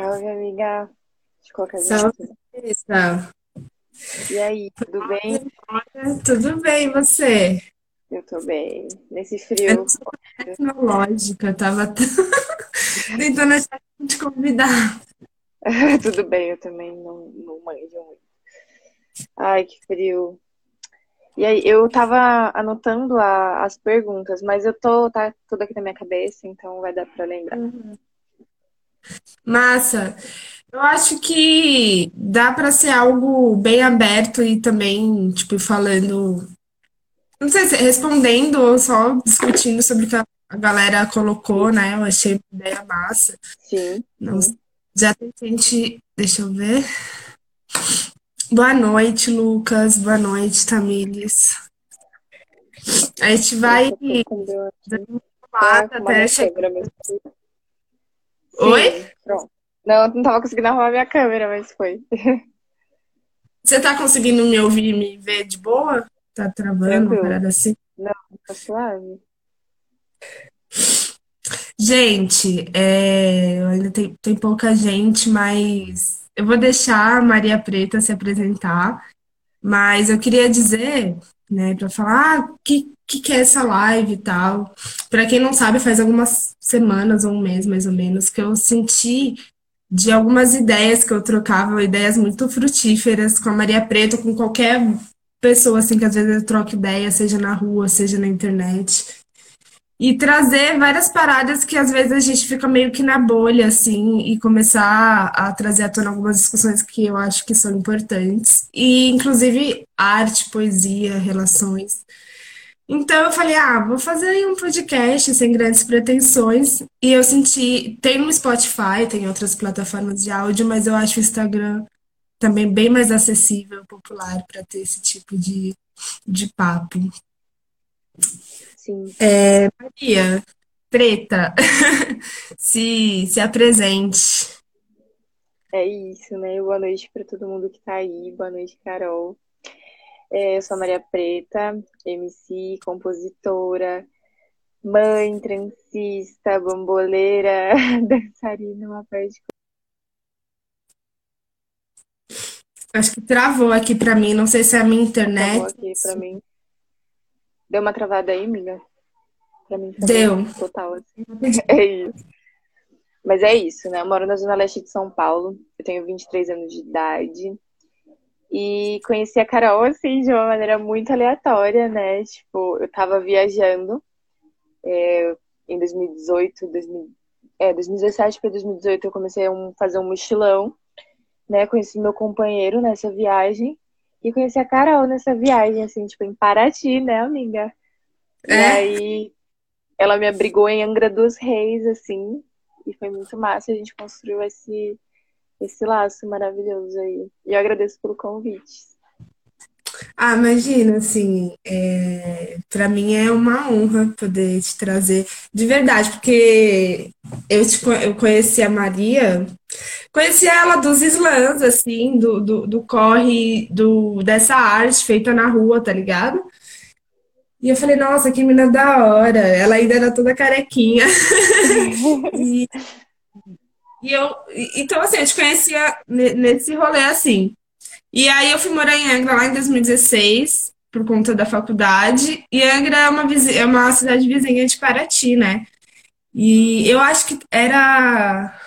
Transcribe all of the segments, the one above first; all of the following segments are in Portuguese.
Salve, amiga. Eu colocar Salve. Thalita. E aí, tudo bem? Tudo bem, você? Eu tô bem. Nesse Eu frio. sou tecnológica, eu tava tentando achar convidar. Tudo bem, eu também não, não manjo muito. Ai, que frio. E aí, eu tava anotando a- as perguntas, mas eu tô, tá tudo aqui na minha cabeça, então vai dar pra lembrar. Massa, eu acho que dá pra ser algo bem aberto e também, tipo, falando, não sei se respondendo ou só discutindo sobre o que a a galera colocou, né? Eu achei uma ideia massa. Sim, Não, já tem gente, deixa eu ver. Boa noite, Lucas. Boa noite, Tamires. A gente vai dando uma arrumar até chegar. Oi? Sim, pronto. Não, eu não tava conseguindo arrumar minha câmera, mas foi. Você tá conseguindo me ouvir e me ver de boa? Tá travando, uma parada assim? Não, tá suave. Gente, é, ainda tem, tem pouca gente, mas eu vou deixar a Maria Preta se apresentar. Mas eu queria dizer, né, para falar, ah, que, que que é essa live e tal. Para quem não sabe, faz algumas semanas ou um mês mais ou menos que eu senti de algumas ideias que eu trocava, ideias muito frutíferas com a Maria Preta, com qualquer pessoa assim que às vezes eu troco ideia, seja na rua, seja na internet. E trazer várias paradas que às vezes a gente fica meio que na bolha, assim, e começar a trazer à tona algumas discussões que eu acho que são importantes. E, inclusive, arte, poesia, relações. Então eu falei, ah, vou fazer um podcast sem grandes pretensões. E eu senti, tem no Spotify, tem outras plataformas de áudio, mas eu acho o Instagram também bem mais acessível, popular, para ter esse tipo de, de papo. Sim. Maria, preta, se, se apresente. É isso, né? Boa noite para todo mundo que tá aí. Boa noite, Carol. É, eu sou a Maria Preta, MC, compositora, mãe, transista, bamboleira, dançarina, uma parte de Acho que travou aqui pra mim, não sei se é a minha coisa travou internet. aqui pra mim. Deu uma travada aí, amiga? Pra mim Deu. total, assim. É isso. Mas é isso, né? Eu moro na Zona Leste de São Paulo. Eu tenho 23 anos de idade. E conheci a Carol, assim, de uma maneira muito aleatória, né? Tipo, eu tava viajando em 2018, 2000, é, 2017 para 2018 eu comecei a um- fazer um mochilão, né? Conheci meu companheiro nessa viagem e conheci a Carol nessa viagem, assim, tipo, em Paraty, né, amiga? E É? aí ela me abrigou em Angra dos Reis, assim, e foi muito massa. A gente construiu esse, esse laço maravilhoso aí. E eu agradeço pelo convite. Ah, imagina, assim, é, para mim é uma honra poder te trazer de verdade, porque eu, te, co- eu conheci a Maria, conheci ela dos slams, assim, do, do, do corre, do, dessa arte feita na rua, tá ligado? E eu falei, nossa, que mina da hora. Ela ainda era toda carequinha. E, e eu, então, assim, eu te conhecia ne- nesse rolê assim. E aí eu fui morar em Angra lá em 2016, por conta da faculdade. E Angra é uma, é uma cidade vizinha de Paraty, né? E eu acho que era.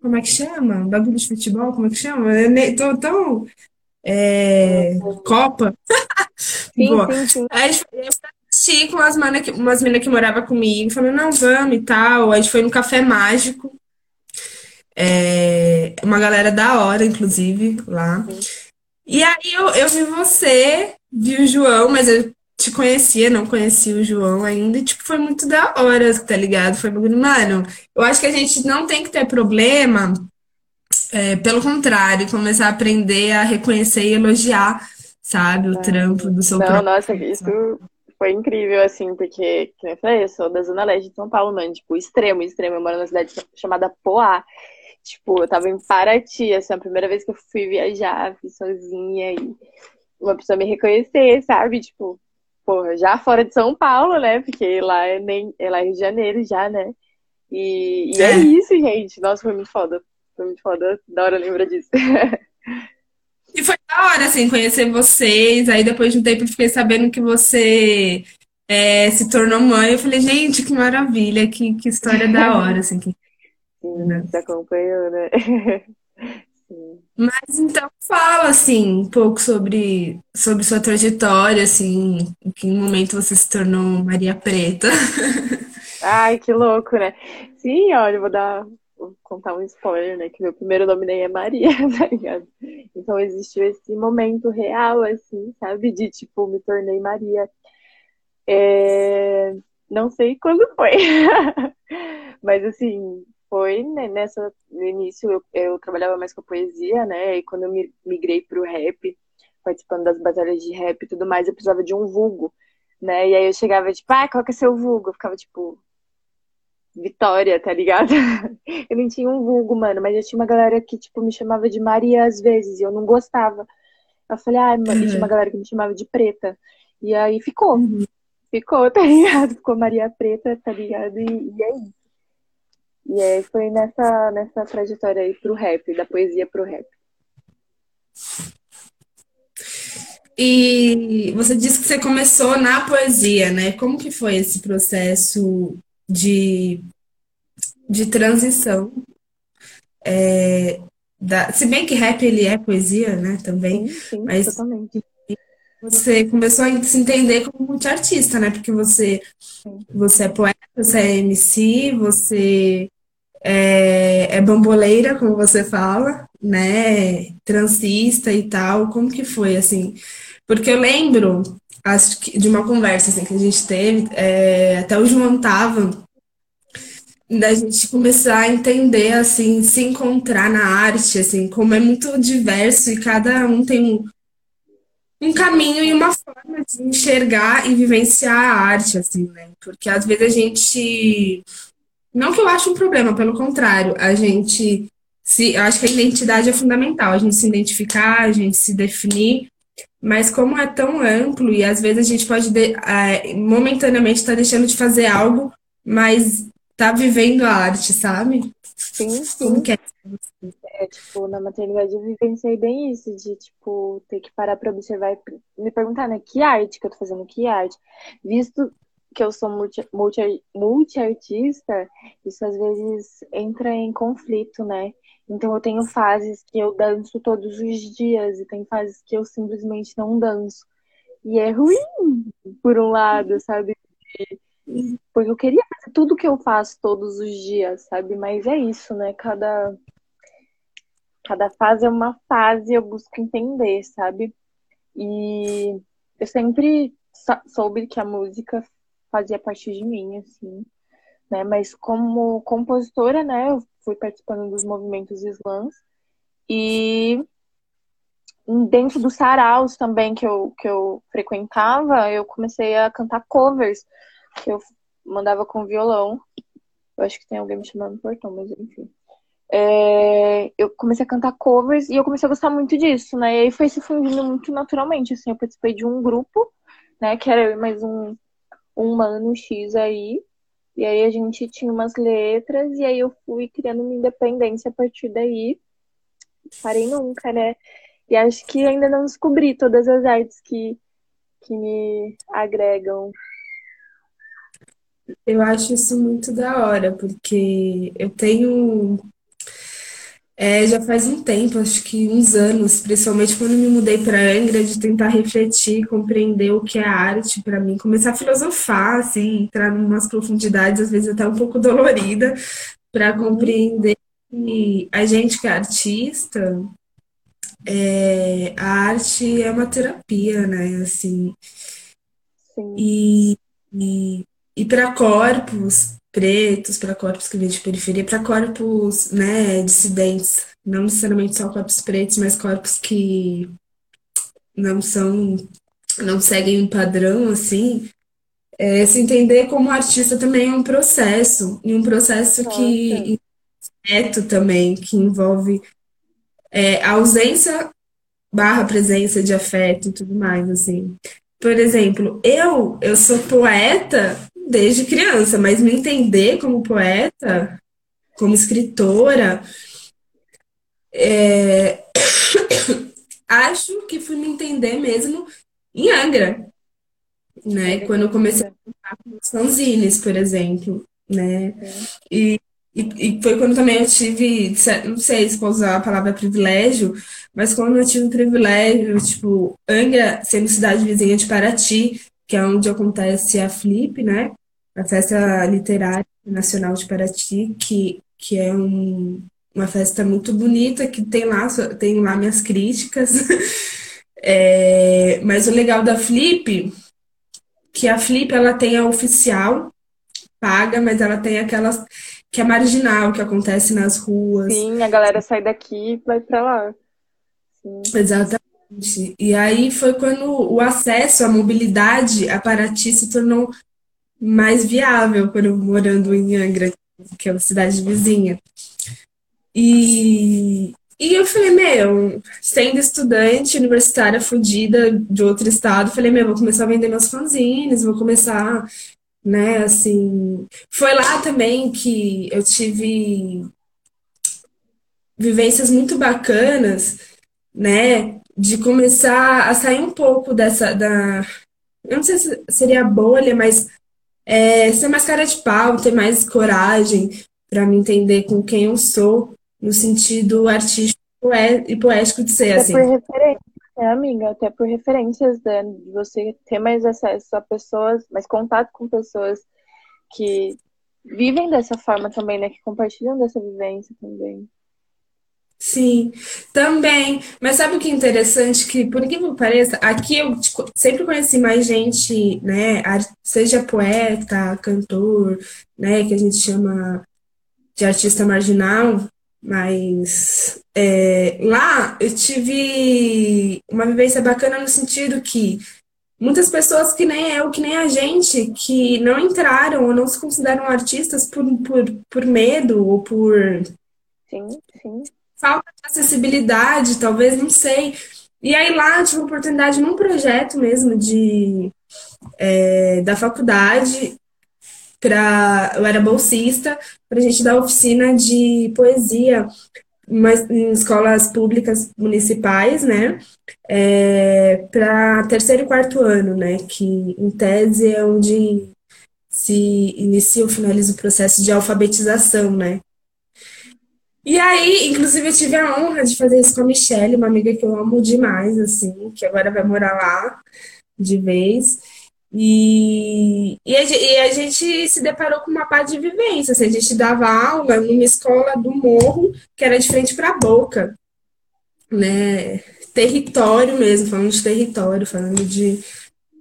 Como é que chama? Bagulho de futebol? Como é que chama? Eu nem- tô tão. é, Copa? Sim, Boa. sim, sim. Aí a gente foi assistir com umas meninas que, umas mina que moravam comigo, falando, não, vamos e tal. Aí a gente foi no Café Mágico, é, uma galera da hora, inclusive, lá. E aí eu, eu vi você, vi o João, mas eu te conhecia, não conhecia o João ainda, e tipo, foi muito da hora, tá ligado? Foi, bagulho, mano, eu acho que a gente não tem que ter problema, é, pelo contrário, começar a aprender a reconhecer e elogiar, sabe, o trampo do seu Não, próprio. nossa, isso foi incrível, assim, porque, que nem eu falei, eu sou da Zona Leste de São Paulo, mano, tipo, extremo, extremo. Eu moro numa cidade chamada Poá. Tipo, eu tava em Paraty, assim, a primeira vez que eu fui viajar, fui sozinha e uma pessoa me reconhecer, sabe? Tipo, porra, já fora de São Paulo, né? Porque lá é, nem, é lá é Rio de Janeiro já, né? E, e é É. isso, gente. Nossa, foi muito foda. foi muito foda. Da hora lembrar disso. E foi da hora, assim, conhecer vocês. Aí depois de um tempo eu fiquei sabendo que você é, se tornou mãe. Eu falei, gente, que maravilha, que, que história da hora, assim. Que... Sim, né? Você acompanhou, né? Mas então fala assim um pouco sobre, sobre sua trajetória, assim, em que momento você se tornou Maria Preta. Ai, que louco, né? Sim, olha, eu vou dar vou contar um spoiler, né? Que meu primeiro nome nem é Maria, tá ligado? Então existiu esse momento real, assim, sabe? De tipo, me tornei Maria. É... Não sei quando foi. Mas assim, foi né, nessa no início eu, eu, trabalhava mais com poesia, né? E quando eu migrei pro rap, participando das batalhas de rap e tudo mais, eu precisava de um vulgo, né? E aí eu chegava tipo, ah, qual que é seu vulgo? Eu ficava tipo Vitória, tá ligado? Eu nem tinha um vulgo, mano, mas eu tinha uma galera que tipo me chamava de Maria às vezes e eu não gostava. Eu falei, ah, mano, uhum. tinha uma galera que me chamava de Preta. E aí ficou. Uhum. Ficou, tá ligado? Ficou Maria Preta, tá ligado? E, e é isso. E aí foi nessa, nessa trajetória aí pro rap, da poesia pro rap. E você disse que você começou na poesia, né? Como que foi esse processo de, de transição? É, da, se bem que rap ele é poesia, né? Também. Sim, sim, mas totalmente. Você começou a se entender como multiartista, né? Porque você, você é poeta, você é MC, você é, é bamboleira, como você fala, né? Transista e tal. Como que foi, assim? Porque eu lembro acho que de uma conversa assim, que a gente teve, é, até o João tava, da gente começar a entender, assim, se encontrar na arte, assim, como é muito diverso e cada um tem um, um caminho e uma forma de enxergar e vivenciar a arte, assim, né? Porque às vezes a gente não que eu acho um problema, pelo contrário, a gente se, eu acho que a identidade é fundamental, a gente se identificar, a gente se definir, mas como é tão amplo e às vezes a gente pode de, é, momentaneamente estar tá deixando de fazer algo, mas tá vivendo a arte, sabe? Sim, sim. Como que é? É, tipo, na maternidade eu vivenciei bem isso, de, tipo, ter que parar para observar e me perguntar, né, que arte que eu tô fazendo, que arte? Visto que eu sou multi, multi, multi-artista, isso às vezes entra em conflito, né? Então eu tenho fases que eu danço todos os dias e tem fases que eu simplesmente não danço. E é ruim, por um lado, sabe? Porque eu queria fazer tudo que eu faço todos os dias, sabe? Mas é isso, né? Cada, cada fase é uma fase, eu busco entender, sabe? E eu sempre soube que a música fazia parte de mim, assim, né? Mas como compositora, né, eu fui participando dos movimentos slams e dentro dos saraus também que eu, que eu frequentava, eu comecei a cantar covers, que eu mandava com violão. Eu acho que tem alguém me chamando no portão, mas enfim. É, eu comecei a cantar covers e eu comecei a gostar muito disso, né? E aí foi se fundindo muito naturalmente, assim, eu participei de um grupo, né, que era eu e mais um, um mano X aí. E aí a gente tinha umas letras e aí eu fui criando uma independência a partir daí. Parei nunca, né? E acho que ainda não descobri todas as artes que, que me agregam. Eu acho isso muito da hora, porque eu tenho é, já faz um tempo, acho que uns anos, principalmente quando me mudei para Angra, de tentar refletir, compreender o que é arte para mim, começar a filosofar, assim, entrar em umas profundidades, às vezes até um pouco dolorida, para compreender que a gente que é artista, é, a arte é uma terapia, né? Assim, Sim. E, e, e para corpos, pretos, para corpos que vêm de periferia, para corpos né, dissidentes, não necessariamente só corpos pretos, mas corpos que não são, não seguem um padrão assim. É, se entender como artista também é um processo, e um processo Nossa. que afeto também, que envolve é, a ausência barra presença de afeto e tudo mais, assim. Por exemplo, eu, eu sou poeta desde criança, mas me entender como poeta, como escritora, É... Acho que fui me entender mesmo em Angra, né? Quando eu comecei a contar com os fanzines, por exemplo, né? E, e, e, foi quando também eu tive, não sei se vou usar a palavra privilégio, mas quando eu tive o privilégio, tipo, Angra sendo cidade vizinha de Paraty, que é onde acontece a Flip, né? A Festa Literária Nacional de Paraty, que, que é um, uma festa muito bonita, que tem lá, tem lá minhas críticas. É, mas o legal da Flip, que a Flip ela tem a oficial, paga, mas ela tem aquelas que é marginal, que acontece nas ruas. Sim, a galera sai daqui e vai pra lá. Sim. Exatamente. E aí foi quando o acesso à mobilidade a Paraty se tornou mais viável, quando morando em Angra, que é uma cidade vizinha. E, e eu falei, meu, sendo estudante universitária fodida de outro estado, falei, meu, vou começar a vender meus fanzines, vou começar, né, assim. Foi lá também que eu tive vivências muito bacanas, né, de começar a sair um pouco dessa, da. Eu não sei se seria bolha, mas é, ser mais cara de pau, ter mais coragem para me entender com quem eu sou no sentido artístico e poético de ser, até assim. por referência, né, amiga? Até por referências, né? De você ter mais acesso a pessoas, mais contato com pessoas que vivem dessa forma também, né? Que compartilham dessa vivência também. Sim, também. Mas sabe o que é interessante? Que, por incrível que pareça, aqui eu tipo, sempre conheci mais gente, né? Seja poeta, cantor, né? Que a gente chama de artista marginal, mas é, lá eu tive uma vivência bacana no sentido que muitas pessoas que nem eu, que nem a gente, que não entraram ou não se consideram artistas por, por, por medo ou por sim, sim. Falta de acessibilidade, talvez, não sei. E aí lá eu tive oportunidade num projeto mesmo de é, da faculdade para eu era bolsista para a gente dar oficina de poesia em escolas públicas municipais, né? É, para terceiro e quarto ano, né? Que em tese é onde se inicia ou finaliza o processo de alfabetização, né? E aí, inclusive, eu tive a honra de fazer isso com a Michelle, uma amiga que eu amo demais, assim, que agora vai morar lá de vez. E, e, a, e a gente se deparou com uma parte de vivência. Assim, a gente dava aula numa escola do morro que era de frente para a boca, né? Território mesmo, falando de território, falando de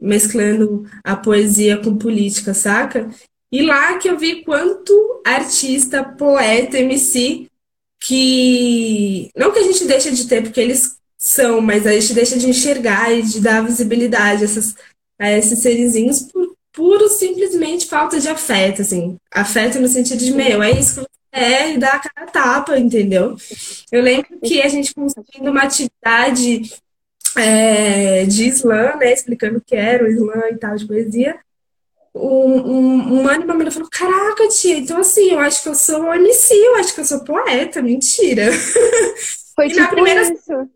mesclando a poesia com política, saca? E lá que eu vi quanto artista, poeta, MC, que não que a gente deixa de ter, porque eles são, mas a gente deixa de enxergar e de dar visibilidade a essas a esses serizinhos por puro, simplesmente falta de afeto, assim. Afeto no sentido de, meu, é isso que você é e dá a cara tapa, entendeu? Eu lembro que a gente construindo uma atividade é, de slam, né, explicando o que era o slam e tal, de poesia, um, um, um e uma menina falou, caraca, tia, então assim, eu acho que eu sou MC, eu acho que eu sou poeta, mentira. Foi e tipo na primeira... isso.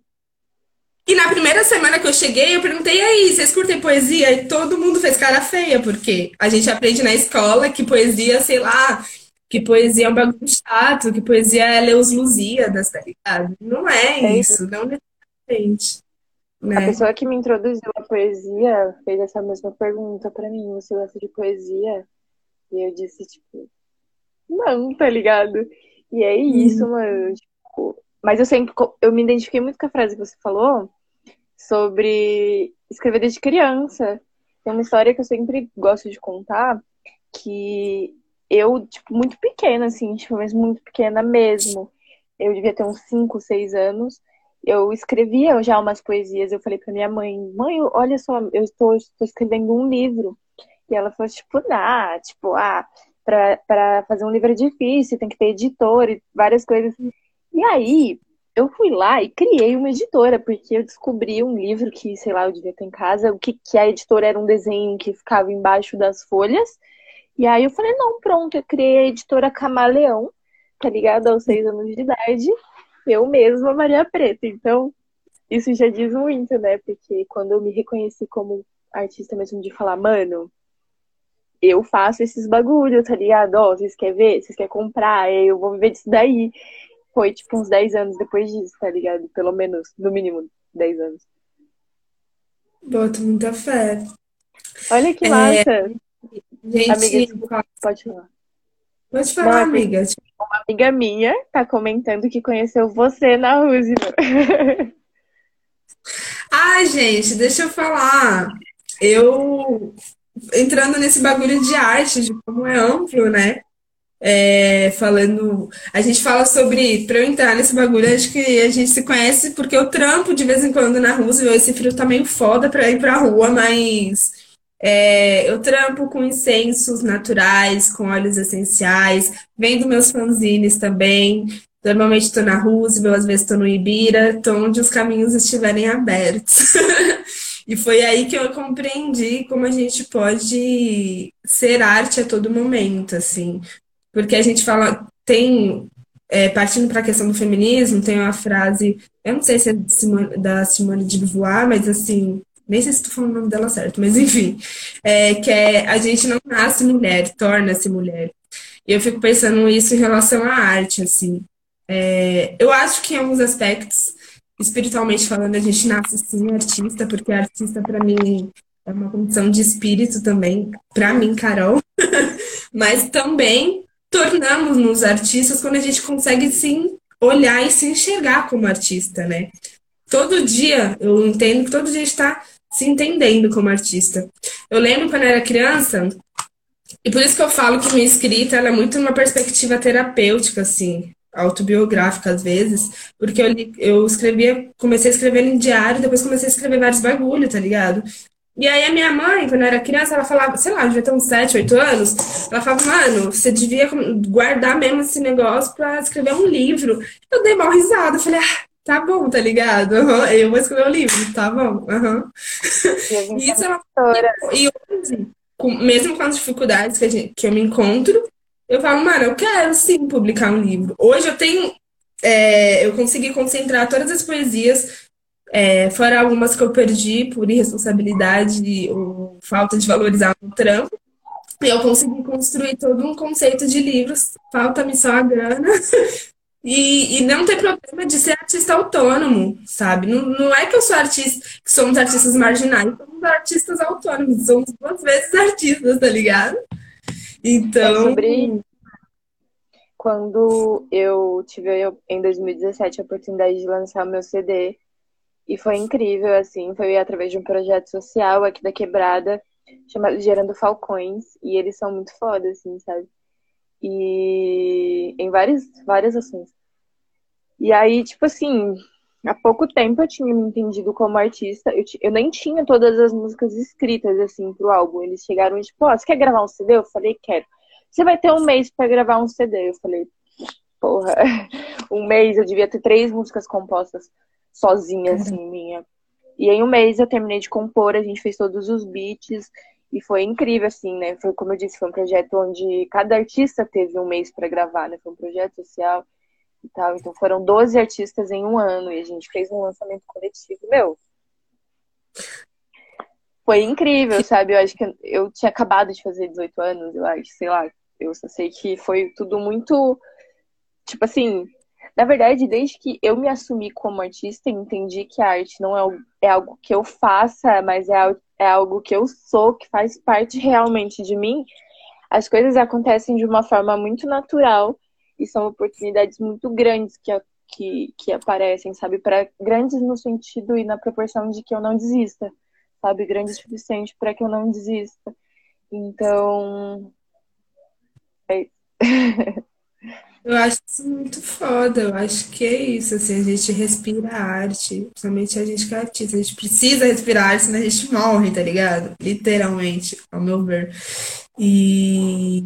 E na primeira semana que eu cheguei, eu perguntei, e aí, vocês curtem poesia? E todo mundo fez cara feia, porque a gente aprende na escola que poesia, sei lá, que poesia é um bagulho chato, que poesia é ler os Lusíadas, tá ligado? Não é, é isso, não necessariamente. Né? A pessoa que me introduziu a poesia fez essa mesma pergunta para mim: você gosta de poesia? E eu disse, tipo, não, tá ligado? E é isso, hum. mano. Tipo, mas eu sempre eu me identifiquei muito com a frase que você falou sobre escrever desde criança. Tem uma história que eu sempre gosto de contar que eu, tipo, muito pequena, assim, tipo, mas muito pequena mesmo. Eu devia ter uns 5, 6 anos. Eu escrevia já umas poesias. Eu falei pra minha mãe, mãe, olha só, eu estou, escrevendo um livro. E ela falou, tipo, ah, tipo, ah, pra fazer um livro é difícil, tem que ter editor e várias coisas. E aí, eu fui lá e criei uma editora, porque eu descobri um livro que, sei lá, eu devia ter em casa, o que, que a editora era um desenho que ficava embaixo das folhas. E aí eu falei, não, pronto, eu criei a editora Camaleão, tá ligado? Aos seis anos de idade. Eu mesma, Maria Preta. Então, isso já diz muito, né? Porque quando eu me reconheci como artista mesmo de falar, mano, eu faço esses bagulho, tá ligado? Ó, vocês querem ver? Vocês querem comprar? Eu vou viver disso daí. Foi, tipo, uns 10 anos depois disso, tá ligado? Pelo menos, no mínimo, 10 anos. Boto muita fé. Olha que massa! É, gente, amiga, pode falar. Pode falar, Não, amiga. Uma amiga minha tá comentando que conheceu você na Roosevelt. Ai, gente, deixa eu falar. Eu entrando nesse bagulho de arte, de como é amplo, né? É, falando. A gente fala sobre. Para eu entrar nesse bagulho, acho que a gente se conhece porque eu trampo de vez em quando na rua. Esse frio tá meio foda pra ir pra rua, mas é, eu trampo com incensos naturais, com óleos essenciais, vendo meus fanzines também. Normalmente estou na Roosevelt, às vezes estou no Ibira, estou onde os caminhos estiverem abertos. e foi aí que eu compreendi como a gente pode ser arte a todo momento, assim. Porque a gente fala, tem, é, partindo para a questão do feminismo, tem uma frase, eu não sei se é da Simone de Beauvoir, mas assim, nem sei se estou falando o nome dela certo, mas enfim, é, que é a gente não nasce mulher, torna-se mulher. E eu fico pensando isso em relação à arte, assim. É, eu acho que em alguns aspectos, espiritualmente falando, a gente nasce sim artista, porque artista para mim é uma condição de espírito também, para mim, Carol. Mas também tornamos-nos artistas quando a gente consegue sim olhar e se enxergar como artista, né? Todo dia, eu entendo que todo dia está se entendendo como artista. Eu lembro quando eu era criança, e por isso que eu falo que minha escrita é muito uma perspectiva terapêutica, assim autobiográfica às vezes, porque eu, eu escrevia, comecei a escrever em diário, depois comecei a escrever vários bagulho, tá ligado? E aí a minha mãe, quando eu era criança, ela falava, sei lá, devia ter uns 7, 8 anos, ela falava, mano, você devia guardar mesmo esse negócio pra escrever um livro. Eu dei mal risada, falei, ah, tá bom, tá ligado? Uhum, eu vou escrever um livro, tá bom. Uhum. E isso ela... E hoje, com, mesmo com as dificuldades que, gente, que eu me encontro, eu falo, mano, eu quero sim publicar um livro. Hoje eu tenho. É, eu consegui concentrar todas as poesias, é, fora algumas que eu perdi por irresponsabilidade ou falta de valorizar o trampo. E eu consegui construir todo um conceito de livros. Falta-me só a grana. E, e, não ter problema de ser artista autônomo, sabe? Não, não é que eu sou artista, que somos artistas marginais, somos artistas autônomos, somos duas vezes artistas, tá ligado? Então. É sobre quando eu tive em 2017 a oportunidade de lançar o meu CD. E foi incrível, assim, foi através de um projeto social aqui da Quebrada, chamado Gerando Falcões, e eles são muito foda, assim, sabe? E em várias, várias ações. E aí, tipo assim, há pouco tempo eu tinha me entendido como artista. Eu, eu nem tinha todas as músicas escritas, assim, pro álbum. Eles chegaram e, tipo, ó, oh, você quer gravar um CD? Eu falei, quero. Você vai ter um mês para gravar um CD. Eu falei, porra, um mês eu devia ter três músicas compostas sozinha, assim, minha. E em um mês eu terminei de compor, a gente fez todos os beats. E foi incrível, assim, né? Foi, como eu disse, foi um projeto onde cada artista teve um mês para gravar, né? Foi um projeto social e tal. Então foram 12 artistas em um ano e a gente fez um lançamento coletivo. Meu, foi incrível, sabe? Eu acho que eu tinha acabado de fazer 18 anos, eu acho, sei lá. Eu só sei que foi tudo muito. Tipo assim, na verdade, desde que eu me assumi como artista, entendi que a arte não é, é algo que eu faça, mas é, é algo que eu sou, que faz parte realmente de mim. As coisas acontecem de uma forma muito natural e são oportunidades muito grandes que, que, que aparecem, sabe? Para grandes no sentido e na proporção de que eu não desista, sabe? Grande o suficiente para que eu não desista. Então. É Eu acho isso muito foda, eu acho que é isso, assim, a gente respira arte, principalmente a gente que é artista, a gente precisa respirar arte, senão a gente morre, tá ligado? Literalmente, ao meu ver. E,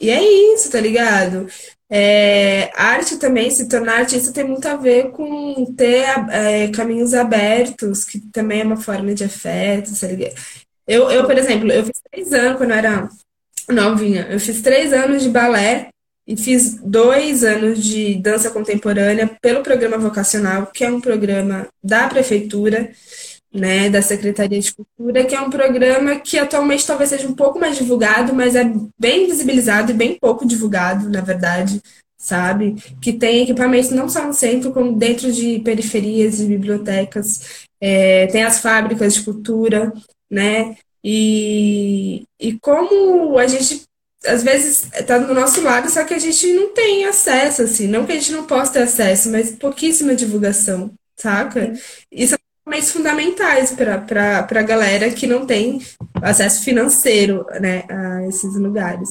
e é isso, tá ligado? É, arte também, se tornar artista tem muito a ver com ter é, caminhos abertos, que também é uma forma de afeto, tá ligado? Eu, eu, por exemplo, eu fiz três anos quando eu era novinha, eu fiz três anos de balé e fiz dois anos de dança contemporânea pelo programa vocacional, que é um programa da prefeitura, né, da Secretaria de Cultura, que é um programa que atualmente talvez seja um pouco mais divulgado, mas é bem visibilizado e bem pouco divulgado, na verdade, sabe? Que tem equipamentos não só no centro, como dentro de periferias e bibliotecas, é, tem as fábricas de cultura, né? E, e como a gente às vezes está do nosso lado, só que a gente não tem acesso, assim, não que a gente não possa ter acesso, mas pouquíssima divulgação, saca? Isso são documentos fundamentais para a galera que não tem acesso financeiro, né, a esses lugares.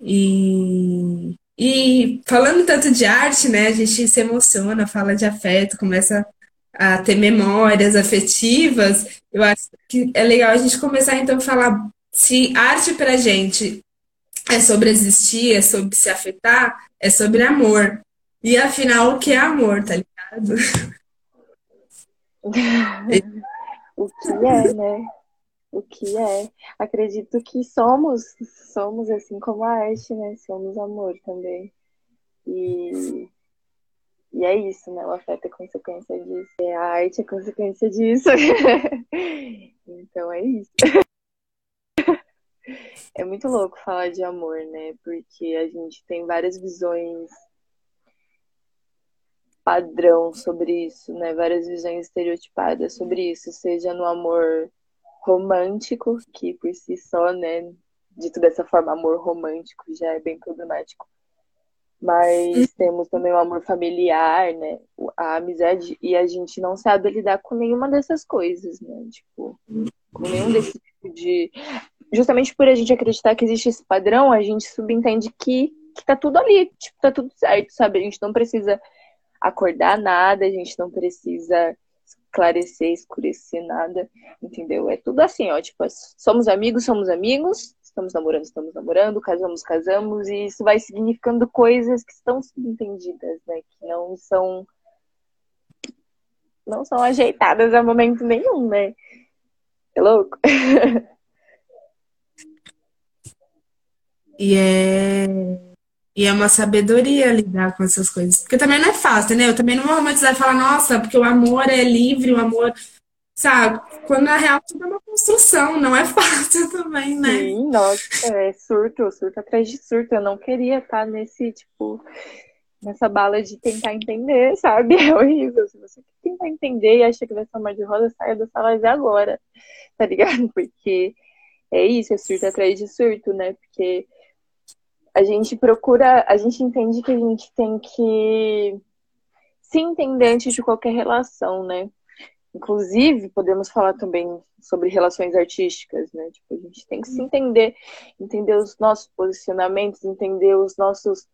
E, e falando tanto de arte, né, a gente se emociona, fala de afeto, começa a ter memórias afetivas, eu acho que é legal a gente começar então a falar se arte pra gente é sobre existir, é sobre se afetar, é sobre amor. E afinal, o que é amor, tá ligado? o que é, né? O que é? Acredito que somos, somos assim como a arte, né? Somos amor também. E e é isso, né? O afeto é consequência disso. E a arte é consequência disso. então é isso. É muito louco falar de amor, né? Porque a gente tem várias visões padrão sobre isso, né? Várias visões estereotipadas sobre isso, seja no amor romântico, que por si só, né, dito dessa forma, amor romântico já é bem problemático mas temos também o amor familiar, né? A amizade, e a gente não sabe lidar com nenhuma dessas coisas, né? Tipo, com nenhum desse tipo de. Justamente por a gente acreditar que existe esse padrão, a gente subentende que, que tá tudo ali, tipo, tá tudo certo, sabe? A gente não precisa acordar nada, a gente não precisa esclarecer, escurecer nada, entendeu? É tudo assim, ó, tipo, somos amigos, somos amigos, estamos namorando, estamos namorando, casamos, casamos, e isso vai significando coisas que estão subentendidas, né? Que não são não são ajeitadas a momento nenhum, né? É louco. E é e é uma sabedoria lidar com essas coisas. Porque também não é fácil, né? Eu também não vou romantizar e falar, nossa, porque o amor é livre, o amor sabe? Quando na real tudo é uma construção, não é fácil também, né? Sim, nossa, é surto, surto atrás de surto. Eu não queria estar nesse, tipo, nessa bala de tentar entender, sabe? É horrível. Se você tentar entender e acha que vai ser uma de rosa, saia da sala de agora, tá ligado? Porque é isso, é surto atrás de surto, né? Porque a gente procura, a gente entende que a gente tem que se entender antes de qualquer relação, né? Inclusive, podemos falar também sobre relações artísticas, né? Tipo, a gente tem que se entender, entender os nossos posicionamentos, entender os nossos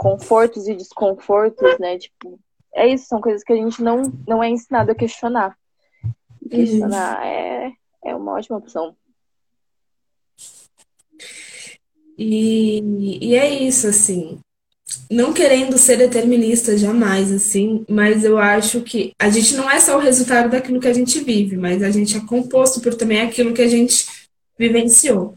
confortos e desconfortos, né? Tipo, é isso, são coisas que a gente não, não é ensinado a questionar. E questionar é, é uma ótima opção. E, e é isso, assim não querendo ser determinista jamais, assim, mas eu acho que a gente não é só o resultado daquilo que a gente vive, mas a gente é composto por também aquilo que a gente vivenciou,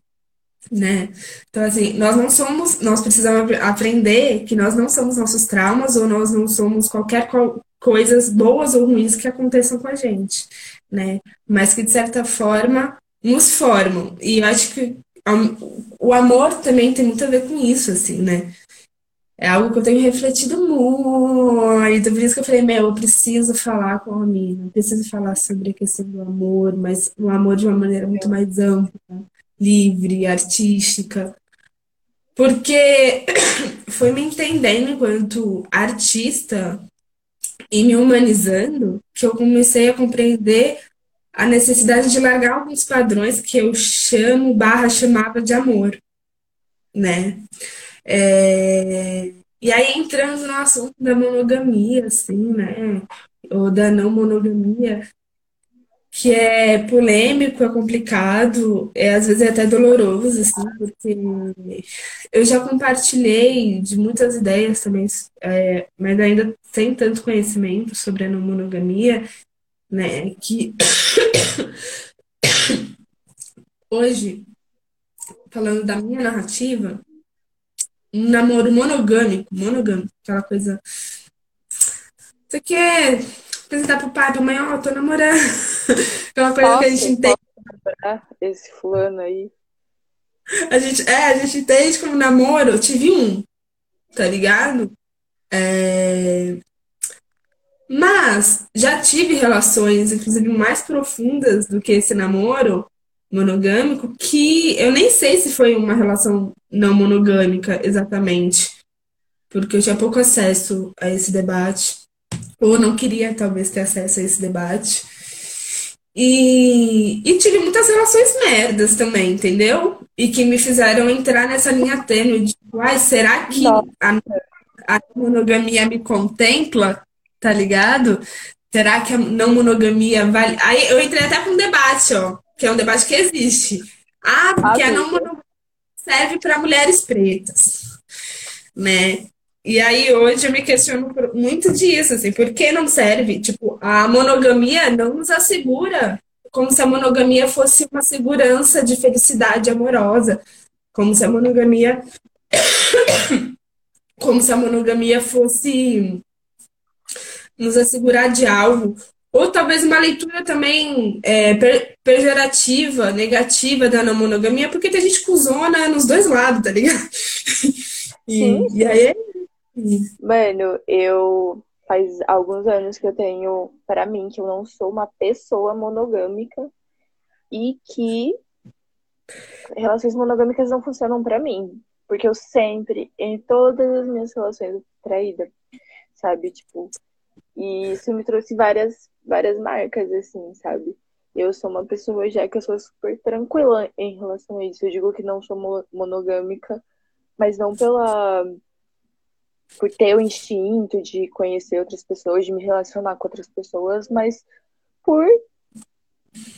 né? Então, assim, nós não somos, nós precisamos aprender que nós não somos nossos traumas ou nós não somos qualquer co coisas boas ou ruins que aconteçam com a gente, né? Mas que, de certa forma, nos formam. E eu acho que o amor também tem muito a ver com isso, assim, né? É algo que eu tenho refletido muito. Por isso que eu falei, meu, eu preciso falar com a minha, preciso falar sobre a questão do amor, mas o amor de uma maneira muito mais ampla, livre, artística. Porque foi me entendendo enquanto artista e me humanizando que eu comecei a compreender a necessidade de largar alguns padrões que eu chamo, barra, chamava de amor, né? É, e aí, entrando no assunto da monogamia, assim, né? Ou da não monogamia, que é polêmico, é complicado, é, às vezes é até doloroso, assim, porque eu já compartilhei de muitas ideias também, é, mas ainda sem tanto conhecimento sobre a não monogamia, né? Que hoje, falando da minha narrativa, um namoro monogâmico, monogâmico, aquela coisa. Você quer apresentar pro pai, pra mãe, ó, oh, tô namorando. aquela coisa Posso, que a gente entende. esse fulano aí. A gente, é, a gente entende como namoro. Eu tive um, tá ligado? É... Mas já tive relações, inclusive mais profundas do que esse namoro monogâmico, que eu nem sei se foi uma relação não monogâmica exatamente, porque eu tinha pouco acesso a esse debate, ou não queria talvez ter acesso a esse debate. E, e tive muitas relações merdas também, entendeu? E que me fizeram entrar nessa linha tênue de, ai, será que a, a monogamia me contempla? Tá ligado? Será que a não monogamia vale. Aí eu entrei até com um debate, ó, que é um debate que existe. Ah, porque ah, a não monogamia serve para mulheres pretas, né? E aí hoje eu me questiono muito disso, assim, por que não serve? Tipo, a monogamia não nos assegura, como se a monogamia fosse uma segurança de felicidade amorosa, como se a monogamia como se a monogamia fosse nos assegurar de algo. Ou talvez uma leitura também é, pejorativa, negativa da não monogamia, porque tem gente cuzona nos dois lados, tá ligado? E, sim, sim. e aí é Mano, eu faz alguns anos que eu tenho para mim que eu não sou uma pessoa monogâmica e que relações monogâmicas não funcionam para mim, porque eu sempre em todas as minhas relações traída, sabe, tipo, e isso me trouxe várias, várias marcas, assim, sabe? Eu sou uma pessoa já que eu sou super tranquila em relação a isso. Eu digo que não sou monogâmica, mas não pela. Por ter o instinto de conhecer outras pessoas, de me relacionar com outras pessoas, mas por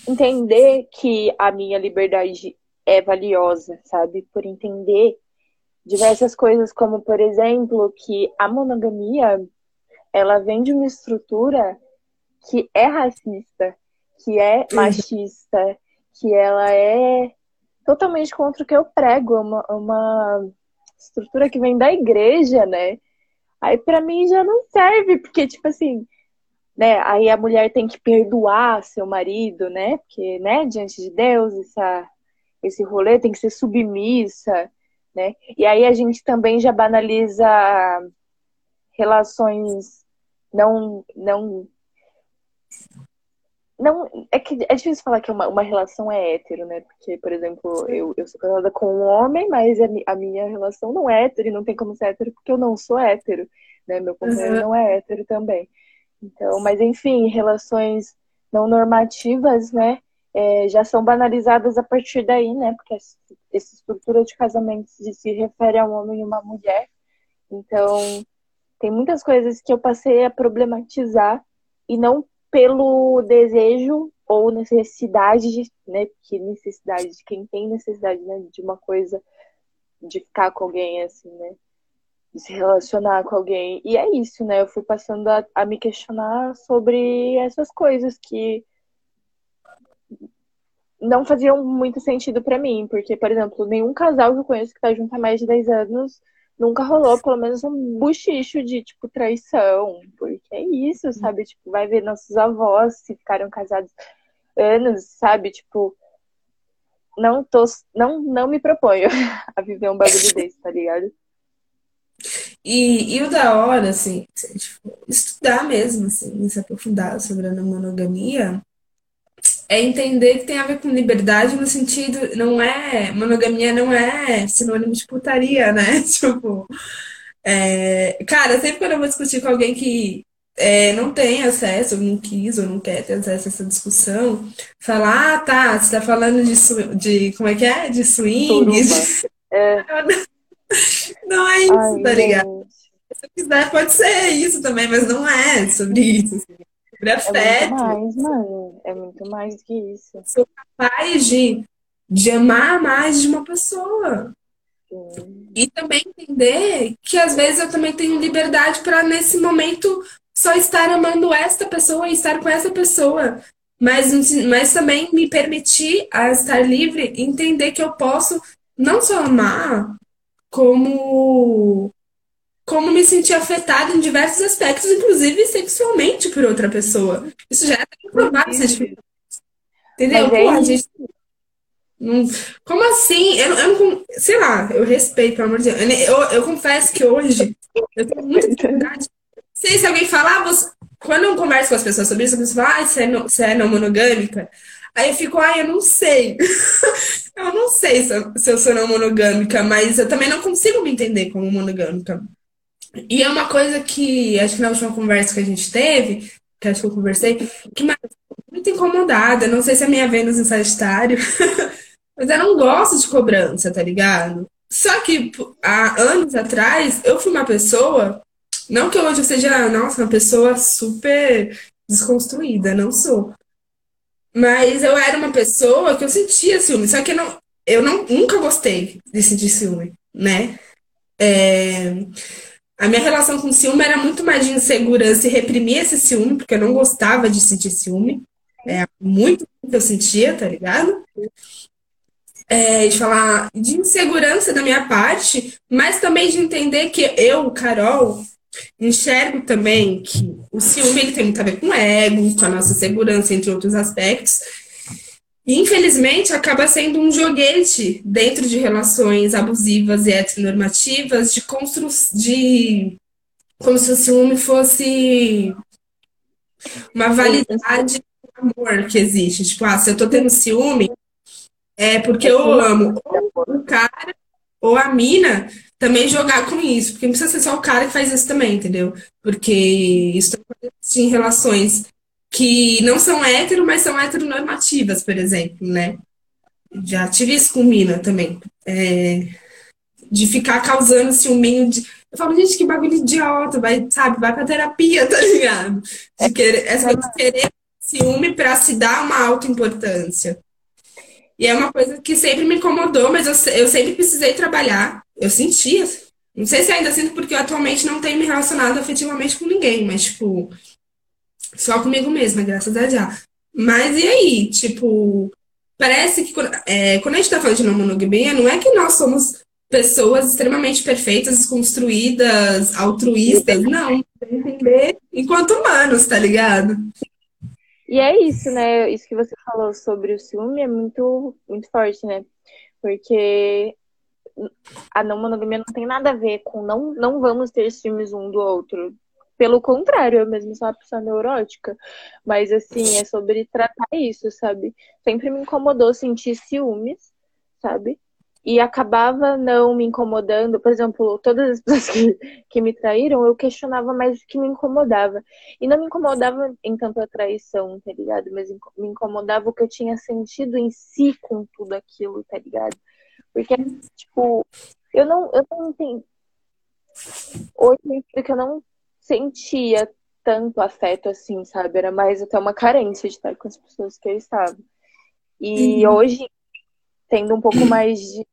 entender que a minha liberdade é valiosa, sabe? Por entender diversas coisas, como, por exemplo, que a monogamia ela vem de uma estrutura que é racista, que é machista, que ela é totalmente contra o que eu prego, uma, uma estrutura que vem da igreja, né? Aí para mim já não serve, porque tipo assim, né? Aí a mulher tem que perdoar seu marido, né? Porque, né, diante de Deus, essa, esse rolê tem que ser submissa, né? E aí a gente também já banaliza relações não não não é que é difícil falar que uma, uma relação é hétero, né? Porque, por exemplo, eu, eu sou casada com um homem, mas a, a minha relação não é hétero e não tem como ser hétero porque eu não sou hétero, né? Meu companheiro uhum. não é hétero também. Então, mas enfim, relações não normativas, né? É, já são banalizadas a partir daí, né? Porque essa estrutura de casamento se refere a um homem e uma mulher. Então, tem muitas coisas que eu passei a problematizar e não pelo desejo ou necessidade de, né, que necessidade de quem tem necessidade, né, de uma coisa de ficar com alguém assim, né, de se relacionar com alguém. E é isso, né? Eu fui passando a, a me questionar sobre essas coisas que não faziam muito sentido para mim, porque, por exemplo, nenhum casal que eu conheço que tá junto há mais de 10 anos nunca rolou pelo menos um buchicho de, tipo, traição. Porque é isso, sabe? Tipo, vai ver nossos avós se ficaram casados anos, sabe? Tipo, não tô. Não, não me proponho a viver um bagulho desse, tá ligado? E, e o da hora, assim, tipo, estudar mesmo, assim, se aprofundar sobre a monogamia, é entender que tem a ver com liberdade no sentido, não é, monogamia não é sinônimo de putaria, né? Tipo, é, cara, sempre quando eu vou discutir com alguém que é, não tem acesso, ou não quis, ou não quer ter acesso a essa discussão, falar, ah, tá, você tá falando de, de como é que é? De swing? É. Não é isso, Ai, tá ligado? Gente. Se quiser, pode ser isso também, mas não é sobre isso. Assim sobre afeto. É muito mais, mano. É muito mais do que isso. Sou capaz de, de amar mais de uma pessoa. Sim. E também entender que às vezes eu também tenho liberdade para nesse momento só estar amando esta pessoa e estar com essa pessoa. Mas, mas também me permitir a estar livre e entender que eu posso não só amar, como como me sentir afetada em diversos aspectos, inclusive sexualmente por outra pessoa. Isso já é comprovado, Entendeu? Pô, a gente como assim? Eu, eu não. Sei lá, eu respeito, pelo amor de Deus. Eu, eu, eu confesso que hoje eu tenho muita dificuldade. Sei se alguém falar, ah, você, quando eu converso com as pessoas sobre isso, você fala, ah, você é, não, você é não monogâmica. Aí eu fico, ah, eu não sei. eu não sei se eu, se eu sou não monogâmica, mas eu também não consigo me entender como monogâmica. E é uma coisa que, acho que na última conversa que a gente teve, que acho que eu conversei, que me muito incomodada. Não sei se é minha Vênus em Sagitário, mas eu não gosto de cobrança, tá ligado? Só que há anos atrás eu fui uma pessoa, não que hoje eu seja, nossa, uma pessoa super desconstruída, não sou. Mas eu era uma pessoa que eu sentia ciúme, só que eu, não, eu não, nunca gostei de sentir ciúme, né? É, a minha relação com ciúme era muito mais de insegurança e reprimir esse ciúme, porque eu não gostava de sentir ciúme. É muito que eu sentia, tá ligado? É, de falar de insegurança da minha parte, mas também de entender que eu, Carol, enxergo também que o ciúme ele tem muito a ver com o ego, com a nossa segurança, entre outros aspectos. Infelizmente, acaba sendo um joguete dentro de relações abusivas e heteronormativas de construção de como se o ciúme fosse uma validade amor que existe. Tipo, ah, se eu tô tendo ciúme, é porque eu amo o cara ou a mina também jogar com isso. Porque não precisa ser só o cara que faz isso também, entendeu? Porque isso em relações que não são hétero, mas são heteronormativas, por exemplo, né? Já tive isso com mina também. É, de ficar causando ciúminho de. Eu falo, gente, que bagulho idiota, vai, sabe, vai pra terapia, tá ligado? De querer, essa de querer ciúme para se dar uma alta importância. E é uma coisa que sempre me incomodou, mas eu, eu sempre precisei trabalhar. Eu sentia. Não sei se ainda sinto, porque eu atualmente não tenho me relacionado afetivamente com ninguém, mas, tipo, só comigo mesma, graças a Deus. Mas e aí? Tipo, parece que é, quando a gente tá falando de não monogamia, não é que nós somos pessoas extremamente perfeitas, desconstruídas, altruístas. Não, entender enquanto humanos, tá ligado? E é isso, né? Isso que você falou sobre o ciúme é muito, muito forte, né? Porque a não monogamia não tem nada a ver com não, não vamos ter ciúmes um do outro. Pelo contrário, eu mesmo sou uma pessoa neurótica. Mas, assim, é sobre tratar isso, sabe? Sempre me incomodou sentir ciúmes, sabe? e acabava não me incomodando. Por exemplo, todas as pessoas que, que me traíram, eu questionava mais o que me incomodava. E não me incomodava em tanto a traição, tá ligado? Mas me incomodava o que eu tinha sentido em si com tudo aquilo, tá ligado? Porque, tipo, eu não, eu não entendi. Hoje que eu não sentia tanto afeto assim, sabe? Era mais até uma carência de estar com as pessoas que eu estava. E uhum. hoje, tendo um pouco mais de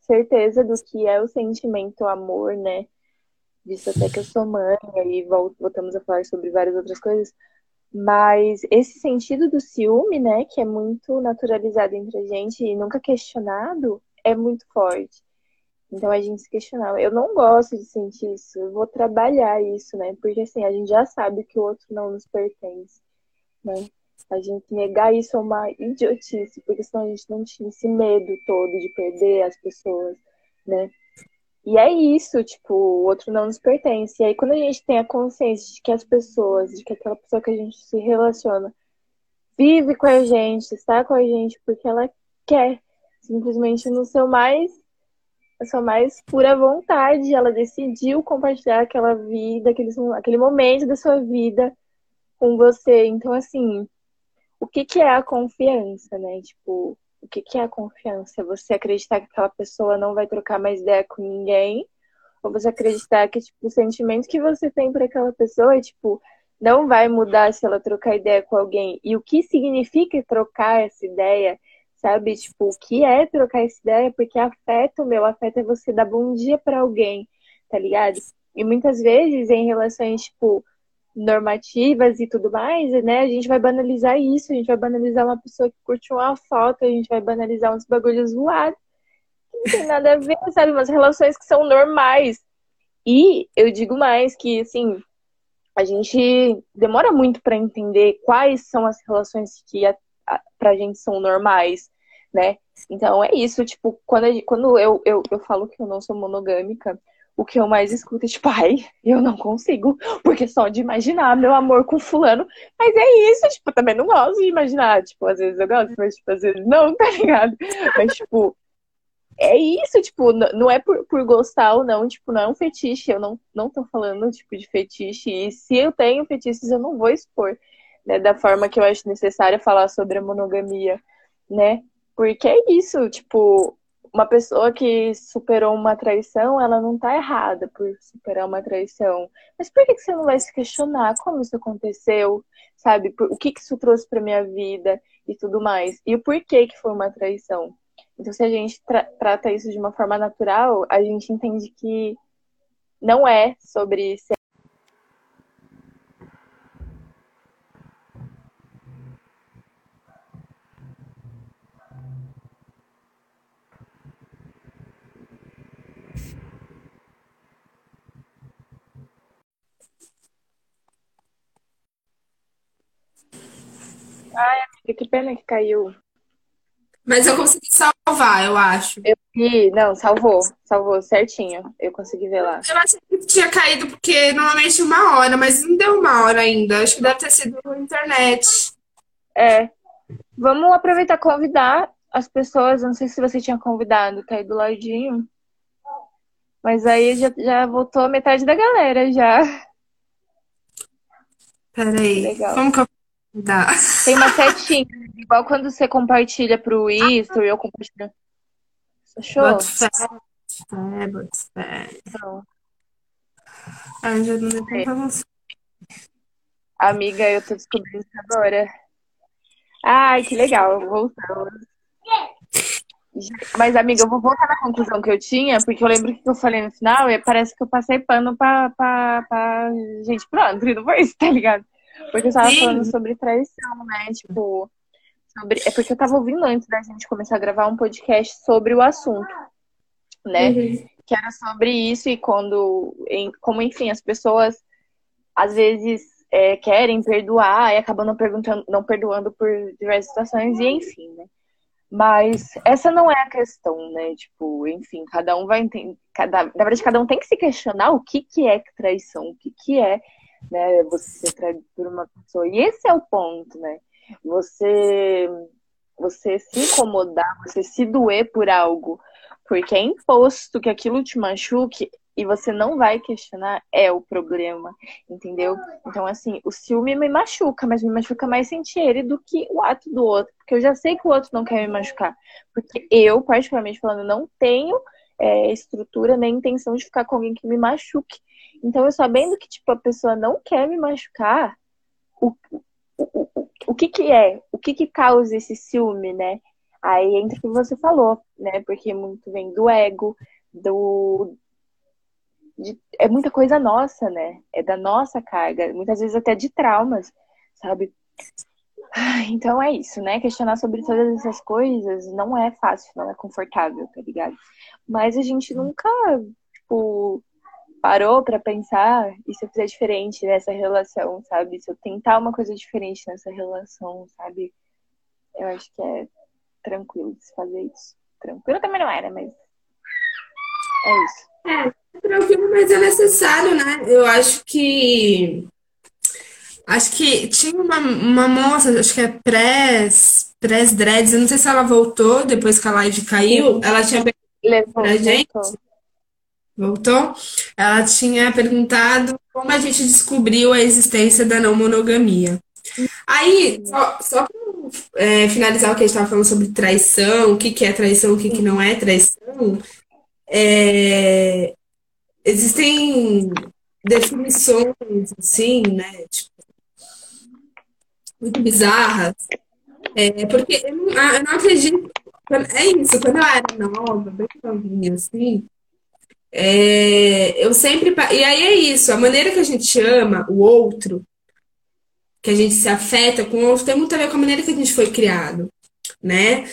certeza do que é o sentimento amor, né? Disso até que eu sou mãe, aí voltamos a falar sobre várias outras coisas. Mas esse sentido do ciúme, né, que é muito naturalizado entre a gente e nunca questionado, é muito forte. Então a gente se questionava. Eu não gosto de sentir isso, eu vou trabalhar isso, né? Porque assim, a gente já sabe que o outro não nos pertence, né? A gente negar isso é uma idiotice, porque senão a gente não tinha esse medo todo de perder as pessoas, né? E é isso, tipo, o outro não nos pertence. E aí, quando a gente tem a consciência de que as pessoas, de que aquela pessoa que a gente se relaciona, vive com a gente, está com a gente porque ela quer, simplesmente no seu mais, a sua mais pura vontade, ela decidiu compartilhar aquela vida, aquele, aquele momento da sua vida com você. Então, assim, o que, que é a confiança, né? Tipo, o que, que é a confiança? Você acreditar que aquela pessoa não vai trocar mais ideia com ninguém? Ou você acreditar que, tipo, o sentimento que você tem por aquela pessoa, tipo, não vai mudar se ela trocar ideia com alguém? E o que significa trocar essa ideia? Sabe? Tipo, o que é trocar essa ideia? Porque afeta o meu, afeta é você dar bom dia para alguém, tá ligado? E muitas vezes em relações, tipo, normativas e tudo mais, né? A gente vai banalizar isso, a gente vai banalizar uma pessoa que curte uma foto, a gente vai banalizar uns bagulhos zoados, que não tem nada a ver, sabe? Umas relações que são normais. E eu digo mais que, assim, a gente demora muito para entender quais são as relações que pra gente são normais, né? Então é isso, tipo, quando, quando eu, eu, eu falo que eu não sou monogâmica, o que eu mais escuto é tipo, ai, eu não consigo, porque só de imaginar meu amor com fulano, mas é isso, tipo, eu também não gosto de imaginar, tipo, às vezes eu gosto, mas tipo, às vezes não, tá ligado? Mas, tipo, é isso, tipo, não é por, por gostar ou não, tipo, não é um fetiche, eu não, não tô falando, tipo, de fetiche, e se eu tenho fetiches, eu não vou expor, né, da forma que eu acho necessária falar sobre a monogamia, né, porque é isso, tipo, uma pessoa que superou uma traição, ela não tá errada por superar uma traição. Mas por que, você não vai se questionar como isso aconteceu, sabe? o que, que isso trouxe pra minha vida e tudo mais? E o porquê que foi uma traição? Então, se a gente tra trata isso de uma forma natural, a gente entende que não é sobre ser Amiga, que pena que caiu. Mas eu consegui salvar, eu acho. Eu vi, não, salvou, salvou certinho. Eu consegui ver lá. Eu achei que tinha caído porque normalmente uma hora, mas não deu uma hora ainda. Acho que deve ter sido na internet. É. Vamos aproveitar e convidar as pessoas. Não sei se você tinha convidado, tá aí do ladinho. Mas aí já, já voltou metade da galera já. Peraí. Legal. Como que eu Dá. Tem uma setinha, igual quando você compartilha pro History, eu compartilho. Achou? É, Botfé. Não. Ah, já não deu pra você. Amiga, eu tô descobrindo isso agora. Ai, que legal, voltamos. Mas, amiga, eu vou voltar na conclusão que eu tinha, porque eu lembro que eu falei no final e parece que eu passei pano pra, pra, pra gente pronto, não foi isso, tá ligado? Porque eu tava Sim. falando sobre traição, né? Tipo, sobre... é porque eu tava ouvindo antes da gente começar a gravar um podcast sobre o assunto, né? Uhum. Que era sobre isso e quando, como enfim, as pessoas às vezes é, querem perdoar e acabam não, perguntando, não perdoando por diversas situações e enfim, né? Mas essa não é a questão, né? Tipo, enfim, cada um vai entender. Cada, na verdade, cada um tem que se questionar o que, que é traição, o que, que é né? Você traído por uma pessoa. E esse é o ponto, né? Você, você se incomodar, você se doer por algo, porque é imposto que aquilo te machuque e você não vai questionar, é o problema, entendeu? Então, assim, o ciúme me machuca, mas me machuca mais sentir ele do que o ato do outro, porque eu já sei que o outro não quer me machucar, porque eu, particularmente falando, não tenho é, estrutura nem intenção de ficar com alguém que me machuque. Então, eu sabendo que, tipo, a pessoa não quer me machucar, o, o, o, o que que é? O que que causa esse ciúme, né? Aí entra o que você falou, né? Porque muito vem do ego, do... De, é muita coisa nossa, né? É da nossa carga, muitas vezes até de traumas, sabe? Então é isso, né? Questionar sobre todas essas coisas não é fácil, não é confortável, tá ligado? Mas a gente nunca, tipo, parou para pensar e se eu fizer diferente nessa relação, sabe? Se eu tentar uma coisa diferente nessa relação, sabe? Eu acho que é tranquilo de se fazer isso. Tranquilo também não era, mas é isso. É, tranquilo, mas é necessário, né? Eu acho que. Acho que tinha uma, uma moça, acho que é Press, Press Dreads, eu não sei se ela voltou depois que a live caiu. Ela tinha perguntado pra gente. Voltou. Voltou? Ela tinha perguntado como a gente descobriu a existência da não monogamia. Aí, só, só para é, finalizar o que a gente estava falando sobre traição, o que, que é traição, o que, que não é traição, é, existem definições, assim, né? Tipo, muito bizarras. É, porque eu não, eu não acredito. É isso, quando eu era nova, bem novinha, assim, é, eu sempre. E aí é isso, a maneira que a gente ama o outro, que a gente se afeta com o outro, tem muito a ver com a maneira que a gente foi criado, né?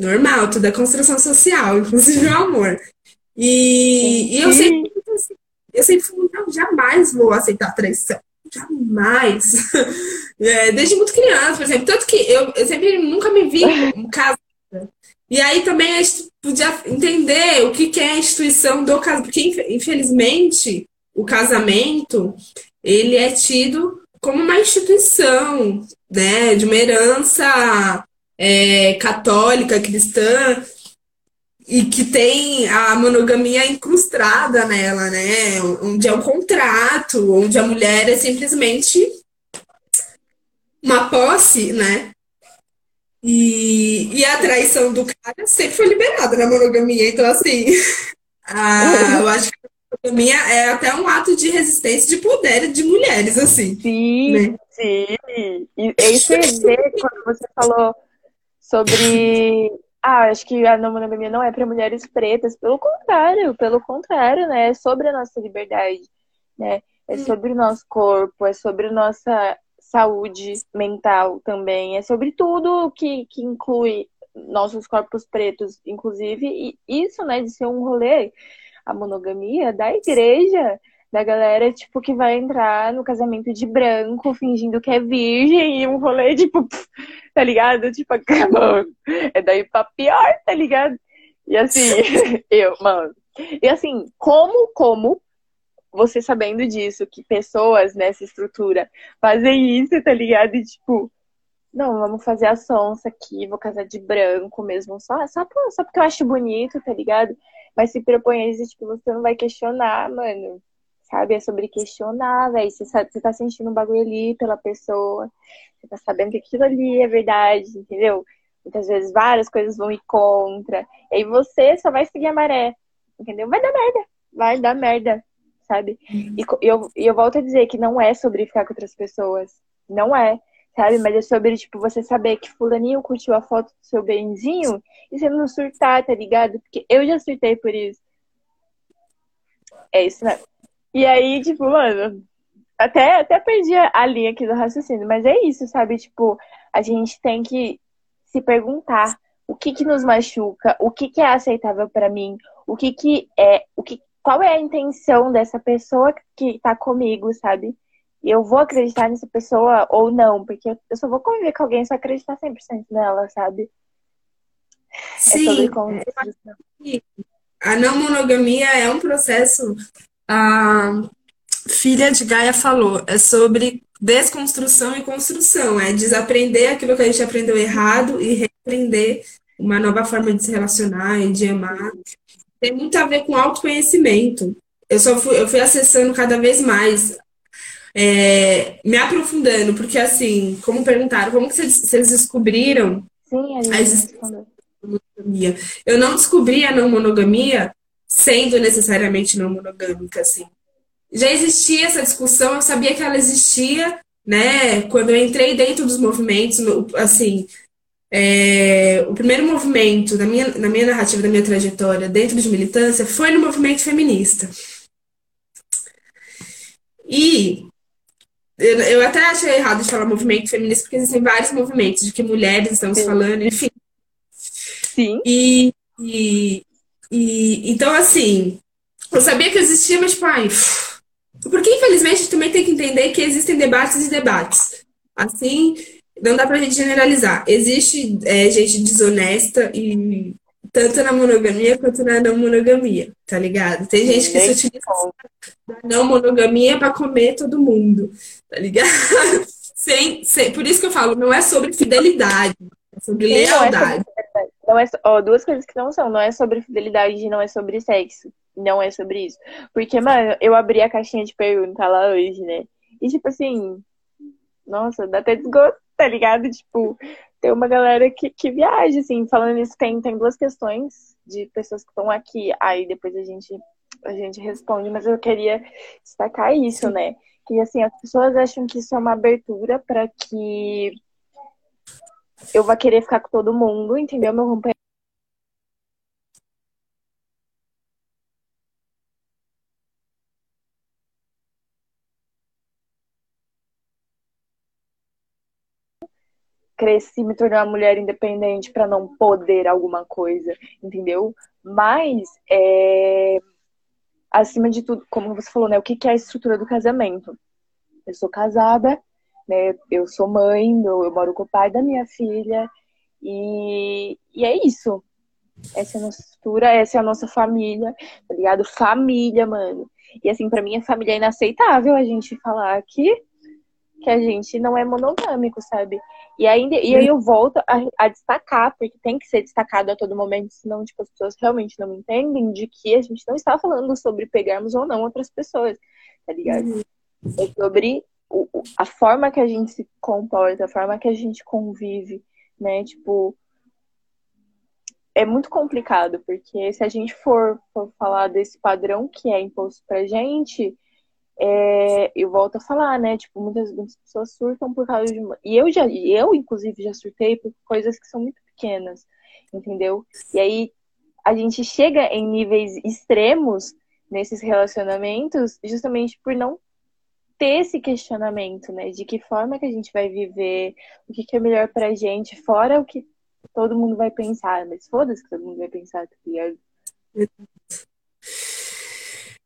Normal, tudo é construção social, inclusive o amor. E, e eu sempre, eu sempre falo, não, jamais vou aceitar traição. Jamais. É, desde muito criança, por exemplo. Tanto que eu, eu sempre nunca me vi casada. E aí também a gente podia entender o que, que é a instituição do casamento. Porque, infelizmente, o casamento, ele é tido como uma instituição, né? De uma herança é, católica, cristã, e que tem a monogamia incrustada nela, né? Onde é um contrato, onde a mulher é simplesmente uma posse, né? E, e a traição do cara sempre foi liberada na monogamia. Então, assim, a, eu acho que a monogamia é até um ato de resistência de poder de mulheres, assim. Sim, né? sim. E isso é quando você falou sobre ah, acho que a monogamia não é para mulheres pretas, pelo contrário, pelo contrário, né? É sobre a nossa liberdade, né? É sobre o nosso corpo, é sobre nossa saúde mental também, é sobre tudo que, que inclui nossos corpos pretos, inclusive, e isso, né, de ser um rolê, a monogamia da igreja, da galera, tipo, que vai entrar no casamento de branco, fingindo que é virgem, e um rolê, tipo, tá ligado? Tipo, mano, é daí pra pior, tá ligado? E assim, eu, mano. E assim, como, como você sabendo disso, que pessoas nessa estrutura fazem isso, tá ligado? E tipo, não, vamos fazer a sonsa aqui, vou casar de branco mesmo, só, só, só porque eu acho bonito, tá ligado? Mas se propõe isso, tipo, você não vai questionar, mano sabe? É sobre questionar, velho. Você, você tá sentindo um bagulho ali pela pessoa, você tá sabendo que aquilo ali é verdade, entendeu? Muitas vezes várias coisas vão ir contra. E aí você só vai seguir a maré, entendeu? Vai dar merda, vai dar merda, sabe? E eu, eu volto a dizer que não é sobre ficar com outras pessoas. Não é, sabe? Mas é sobre, tipo, você saber que fulaninho curtiu a foto do seu benzinho e você não surtar, tá ligado? Porque eu já surtei por isso. É isso, né? E aí, tipo, mano, até, até perdi a linha aqui do raciocínio, mas é isso, sabe? Tipo, a gente tem que se perguntar o que que nos machuca, o que que é aceitável para mim, o que que é, o que, qual é a intenção dessa pessoa que tá comigo, sabe? E eu vou acreditar nessa pessoa ou não, porque eu só vou conviver com alguém se eu acreditar 100% nela, sabe? É Sim. É a não monogamia é um processo a filha de Gaia falou, é sobre desconstrução e construção, é desaprender aquilo que a gente aprendeu errado e reaprender uma nova forma de se relacionar e de amar. Tem muito a ver com autoconhecimento. Eu só fui, eu fui acessando cada vez mais, é, me aprofundando, porque assim, como perguntaram, como que vocês, vocês descobriram Sim, a, a existência da monogamia? Eu não descobri a não monogamia sendo necessariamente não monogâmica, assim. Já existia essa discussão, eu sabia que ela existia, né? Quando eu entrei dentro dos movimentos, assim, é, o primeiro movimento na minha, na minha narrativa, da minha trajetória dentro de militância foi no movimento feminista. E eu, eu até achei errado de falar movimento feminista, porque existem vários movimentos de que mulheres estamos Sim. falando, enfim. Sim. E, e, e, então, assim, eu sabia que existia, mas, tipo, porque infelizmente a gente também tem que entender que existem debates e debates. Assim, não dá pra gente generalizar. Existe é, gente desonesta e tanto na monogamia quanto na não monogamia, tá ligado? Tem gente que se utiliza da não monogamia para comer todo mundo, tá ligado? Sem, sem, por isso que eu falo, não é sobre fidelidade, é sobre lealdade. Não é, ó, duas coisas que não são. Não é sobre fidelidade, não é sobre sexo. Não é sobre isso. Porque, mano, eu abri a caixinha de pergunta lá hoje, né? E, tipo assim, nossa, dá até desgosto, tá ligado? Tipo, tem uma galera que, que viaja, assim, falando isso, tem, tem duas questões de pessoas que estão aqui. Aí depois a gente, a gente responde, mas eu queria destacar isso, né? Que, assim, as pessoas acham que isso é uma abertura para que eu vou querer ficar com todo mundo, entendeu? Meu companheiro. Cresci, me tornei uma mulher independente para não poder alguma coisa, entendeu? Mas, é, acima de tudo, como você falou, né? O que, que é a estrutura do casamento? Eu sou casada, né? Eu sou mãe, eu, eu moro com o pai da minha filha, e, e é isso. Essa é a nossa estrutura, essa é a nossa família, tá ligado? Família, mano. E assim, para mim a família é inaceitável a gente falar que que a gente não é monogâmico, sabe? E, ainda, e aí eu volto a, a, destacar, porque tem que ser destacado a todo momento, senão tipo, as pessoas realmente não entendem de que a gente não está falando sobre pegarmos ou não outras pessoas, tá ligado? Uhum. É sobre o, a forma que a gente se comporta, a forma que a gente convive, né? Tipo, é muito complicado, porque se a gente for, for falar desse padrão que é imposto pra gente, é, eu volto a falar, né? Tipo, muitas, muitas pessoas surtam por causa de uma... E eu já, eu, inclusive, já surtei por coisas que são muito pequenas, entendeu? E aí a gente chega em níveis extremos nesses relacionamentos justamente por não ter esse questionamento, né? De que forma que a gente vai viver, o que, que é melhor pra gente, fora o que todo mundo vai pensar, mas foda-se que todo mundo vai pensar, tá ligado?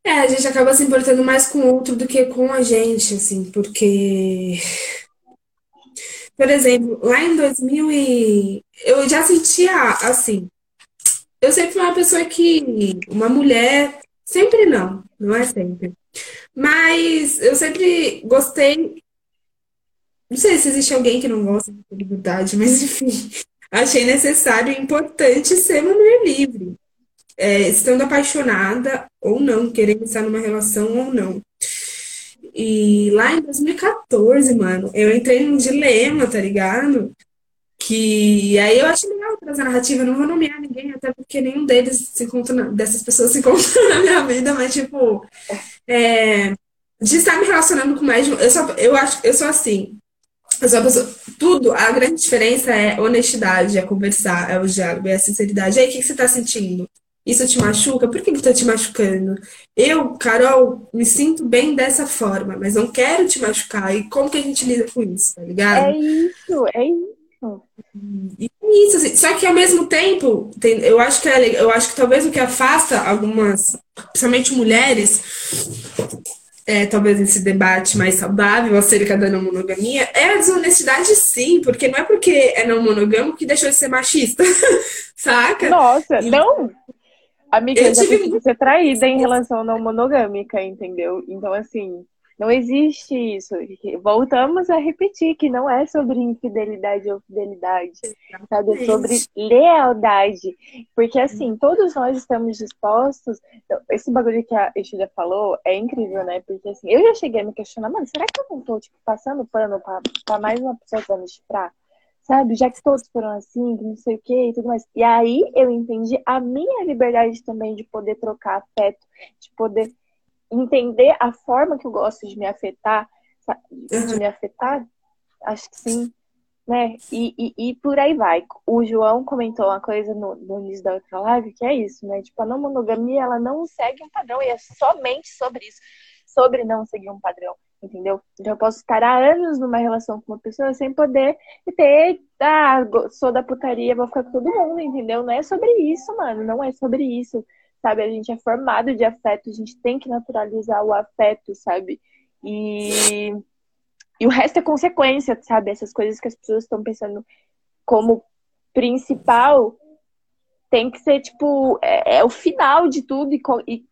É, a gente acaba se importando mais com o outro do que com a gente, assim, porque. Por exemplo, lá em 2000 e... eu já sentia assim. Eu sempre fui uma pessoa que uma mulher, sempre não, não é sempre. Mas eu sempre gostei. Não sei se existe alguém que não gosta de liberdade, mas enfim, achei necessário e importante ser mulher livre. É, estando apaixonada ou não, querendo estar numa relação ou não. E lá em 2014, mano, eu entrei num dilema, tá ligado? Que aí eu acho legal trazer a narrativa, não vou nomear ninguém, até porque nenhum deles se encontra, dessas pessoas se encontram na minha vida, mas tipo, é, de estar me relacionando com mais de eu só eu acho eu sou assim eu sou pessoa, tudo a grande diferença é honestidade é conversar é o diálogo é a sinceridade e aí o que, que você está sentindo isso te machuca? Por que que tá te machucando? Eu Carol me sinto bem dessa forma mas não quero te machucar. E como que a gente lida com isso tá ligado? É isso é isso. Isso, assim, só que ao mesmo tempo, tem, eu acho que é, eu acho que talvez o que afasta algumas, principalmente mulheres, é, talvez esse debate mais saudável acerca da não monogamia, é a desonestidade sim, porque não é porque é não monogâmico que deixou de ser machista, saca? Nossa, não! Amiga, eu já tive... ser traída em relação não monogâmica, entendeu? Então, assim, não existe isso. Voltamos a repetir que não é sobre infidelidade ou fidelidade, sabe? É sobre lealdade. Porque, assim, todos nós estamos dispostos. Esse bagulho que a Estúdia falou é incrível, né? Porque, assim, eu já cheguei a me questionar, mano, será que eu não tô, tipo, passando pano pra, pra mais uma pessoa pra me? Sabe? Já que todos foram assim, que não sei o que e tudo mais. E aí eu entendi a minha liberdade também de poder trocar afeto, de poder entender a forma que eu gosto de me afetar, de me afetar, acho que sim, né? E, e, e, por aí vai. O João comentou uma coisa no, no início da outra live, que é isso, né? Tipo, a não monogamia, ela não segue um padrão, e é somente sobre isso, sobre não seguir um padrão, entendeu? Então eu posso estar há anos numa relação com uma pessoa sem poder ter, ah, sou da putaria, vou ficar com todo mundo, entendeu? Não é sobre isso, mano, não é sobre isso sabe? A gente é formado de afeto, a gente tem que naturalizar o afeto, sabe? E, e o resto é consequência, sabe? Essas coisas que as pessoas estão pensando como principal tem que ser, tipo, é, é o final de tudo e, e,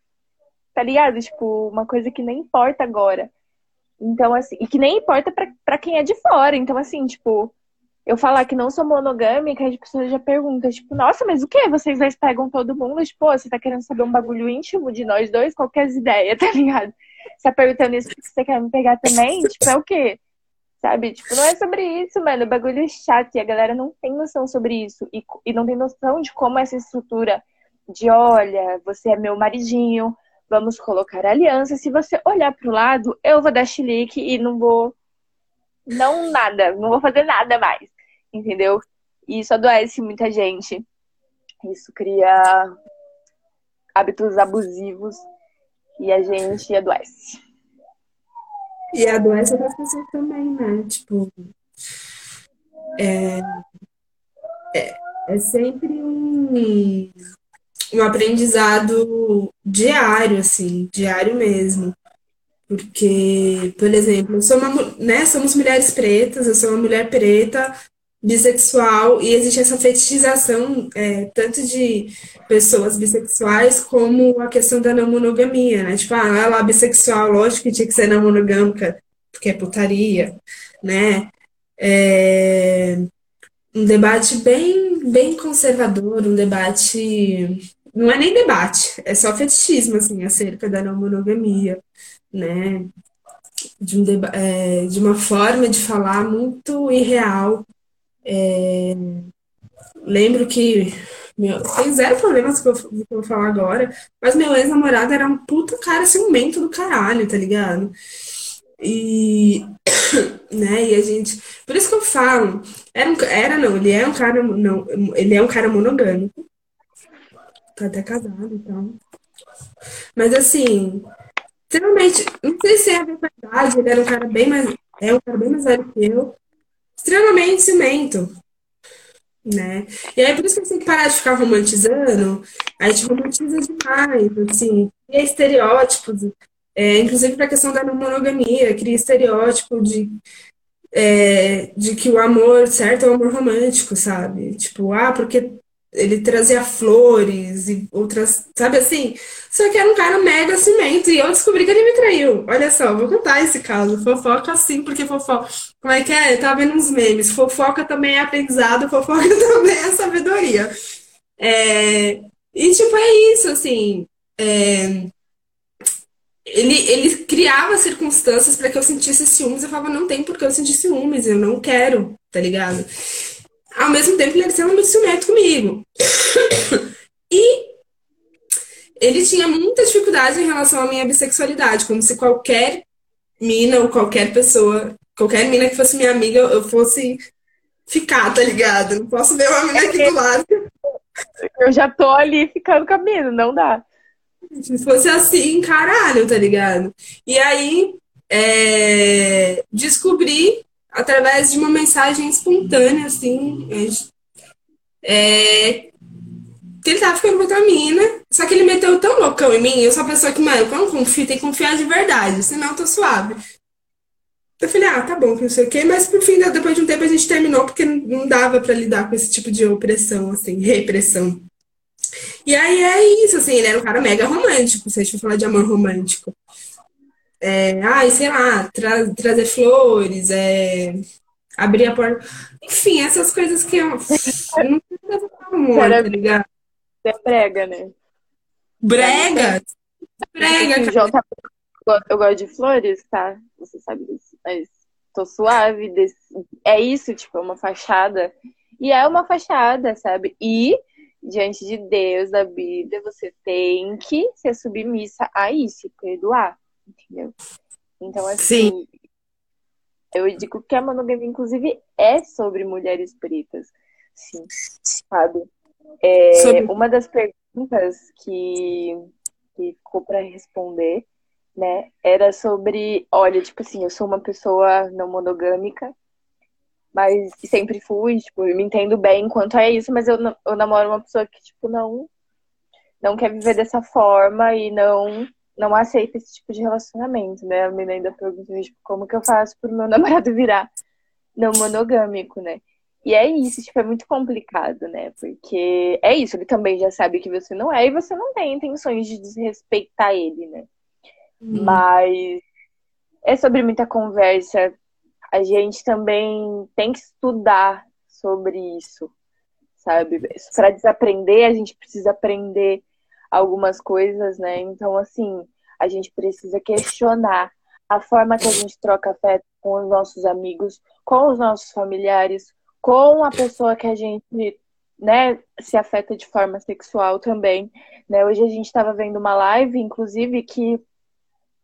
tá ligado? Tipo, uma coisa que nem importa agora. Então, assim, e que nem importa para quem é de fora. Então, assim, tipo, eu falar que não sou monogâmica, as pessoas já perguntam, tipo, nossa, mas o que? Vocês dois pegam todo mundo? Tipo, você tá querendo saber um bagulho íntimo de nós dois? Qualquer ideia, tá ligado? Você tá perguntando isso porque você quer me pegar também? Tipo, é o quê? Sabe? Tipo, não é sobre isso, mano. O bagulho é chato e a galera não tem noção sobre isso. E, e não tem noção de como essa estrutura de, olha, você é meu maridinho, vamos colocar aliança. Se você olhar pro lado, eu vou dar chilique e não vou. Não nada, não vou fazer nada mais entendeu? E isso adoece muita gente. Isso cria hábitos abusivos e a gente adoece. E adoece outras pessoas também, né? Tipo, é, é, é sempre um, um aprendizado diário, assim, diário mesmo. Porque, por exemplo, eu sou uma, né, somos mulheres pretas, eu sou uma mulher preta, bissexual, e existe essa fetichização é, tanto de pessoas bissexuais como a questão da não monogamia, né? Tipo, ah, ela é bissexual, lógico que tinha que ser não monogâmica, porque é putaria, né? É um debate bem, bem conservador, um debate. Não é nem debate, é só fetichismo, assim, acerca da não monogamia, né? De, um é, de uma forma de falar muito irreal. É, lembro que meu, tem zero problemas com o que eu vou falar agora, mas meu ex-namorado era um puta cara ciumento do caralho, tá ligado? E, né, e a gente. Por isso que eu falo, era, um, era não, ele é um cara. Não, ele é um cara monogâmico. Tá até casado, então. Mas assim, extremamente. Não sei se é a verdade, ele era um cara bem mais. É um cara bem mais velho que eu. Extremamente cimento. Né? E aí, por isso que a gente tem que parar de ficar romantizando. A gente romantiza demais, assim, cria estereótipos é, inclusive para a questão da monogamia, cria estereótipo de, é, de que o amor certo é o amor romântico, sabe? Tipo, ah, porque ele trazia flores e outras, sabe assim? Só que era um cara mega cimento e eu descobri que ele me traiu. Olha só, vou contar esse caso. Fofoca assim, porque fofoca. Como é que é? Eu tava vendo uns memes. Fofoca também é aprendizado, fofoca também é sabedoria. É... E, tipo, é isso, assim. É ele, ele criava circunstâncias para que eu sentisse ciúmes. Eu falava, não tem porque eu sentir ciúmes, eu não quero, tá ligado? Ao mesmo tempo, ele era extremamente ciumento comigo. e ele tinha muita dificuldade em relação à minha bissexualidade, como se qualquer mina ou qualquer pessoa, qualquer mina que fosse minha amiga, eu fosse ficar, tá ligado? Não posso ver uma mina aqui do lado. Eu já tô ali ficando com a mina, não dá. Se fosse assim, caralho, tá ligado? E aí é, descobri através de uma mensagem espontânea, assim, é, que ele tava ficando com outra mina, só que ele meteu tão loucão em mim, eu sou a pessoa que, mano, quando confio, tem que confiar de verdade, senão eu tô suave. Eu falei, ah, tá bom, não sei o quê, mas por fim, depois de um tempo a gente terminou porque não dava para lidar com esse tipo de opressão, assim, repressão. E aí é isso, assim, ele era um cara mega romântico, se a gente for falar de amor romântico. É, ai, sei lá, tra trazer flores, é, abrir a porta. Enfim, essas coisas que eu, eu não sei amor, tá ligado? É brega, né? Brega? Brega, cara. Tá... Eu gosto de flores, tá? Você sabe disso. Mas tô suave. Desse... É isso, tipo, é uma fachada. E é uma fachada, sabe? E diante de Deus, da Bíblia, você tem que ser submissa a isso, perdoar, entendeu? Então, assim, Sim. eu digo que a monogamia, inclusive, é sobre mulheres pretas. Sim, sabe? É, sobre... Uma das perguntas que, que ficou para responder, né, era sobre, olha, tipo assim, eu sou uma pessoa não monogâmica, mas sempre fui, tipo, me entendo bem quanto a isso, mas eu, eu namoro uma pessoa que, tipo, não não quer viver dessa forma e não não aceita esse tipo de relacionamento, né? A menina ainda pergunta, tipo, como que eu faço pro meu namorado virar não monogâmico, né? E é isso, tipo, é muito complicado, né? Porque é isso, ele também já sabe que você não é e você não tem intenções de desrespeitar ele, né? Hum. Mas é sobre muita conversa, a gente também tem que estudar sobre isso, sabe? Para desaprender, a gente precisa aprender algumas coisas, né? Então, assim, a gente precisa questionar a forma que a gente troca afeto com os nossos amigos, com os nossos familiares, com a pessoa que a gente, né, se afeta de forma sexual também, né? Hoje a gente estava vendo uma live, inclusive, que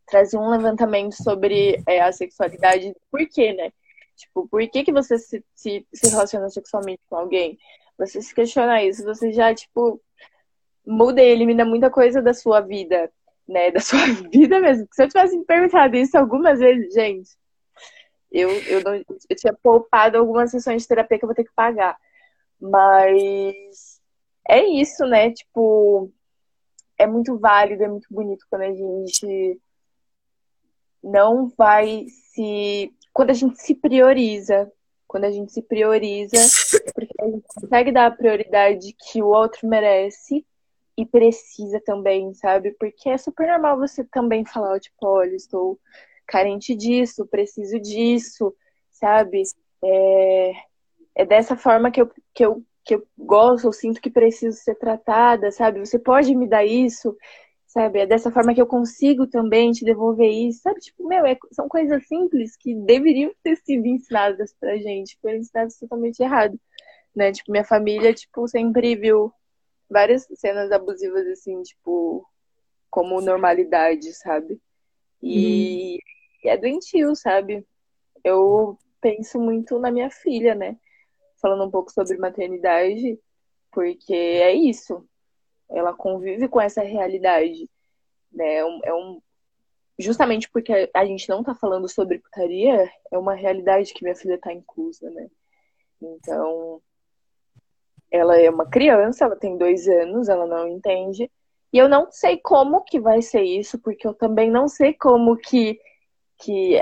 trazia um levantamento sobre é, a sexualidade. Por quê, né? Tipo, por que, que você se, se, se relaciona sexualmente com alguém? Você se questiona isso, você já, tipo, muda e elimina muita coisa da sua vida, né? Da sua vida mesmo. Se eu tivesse me perguntado isso algumas vezes, gente, Eu, eu, não, eu tinha poupado algumas sessões de terapia que eu vou ter que pagar. Mas é isso, né? Tipo, é muito válido, é muito bonito quando a gente não vai se. Quando a gente se prioriza. Quando a gente se prioriza, porque a gente consegue dar a prioridade que o outro merece e precisa também, sabe? Porque é super normal você também falar, tipo, olha, estou carente disso, preciso disso, sabe? É, é dessa forma que eu, que, eu, que eu gosto, eu sinto que preciso ser tratada, sabe? Você pode me dar isso, sabe? É dessa forma que eu consigo também te devolver isso, sabe? Tipo, meu, é, são coisas simples que deveriam ter sido ensinadas pra gente, foram ensinadas totalmente errado, né? Tipo, minha família, tipo, sempre viu várias cenas abusivas, assim, tipo, como normalidade, sabe? E, hum. é doentio, sabe? Eu penso muito na minha filha, né? Falando um pouco sobre maternidade, porque é isso. Ela convive com essa realidade, né? É um, é um justamente porque a gente não tá falando sobre putaria, é uma realidade que minha filha tá inclusa, né? Então, ela é uma criança, ela tem dois anos, ela não entende. E eu não sei como que vai ser isso, porque eu também não sei como que, que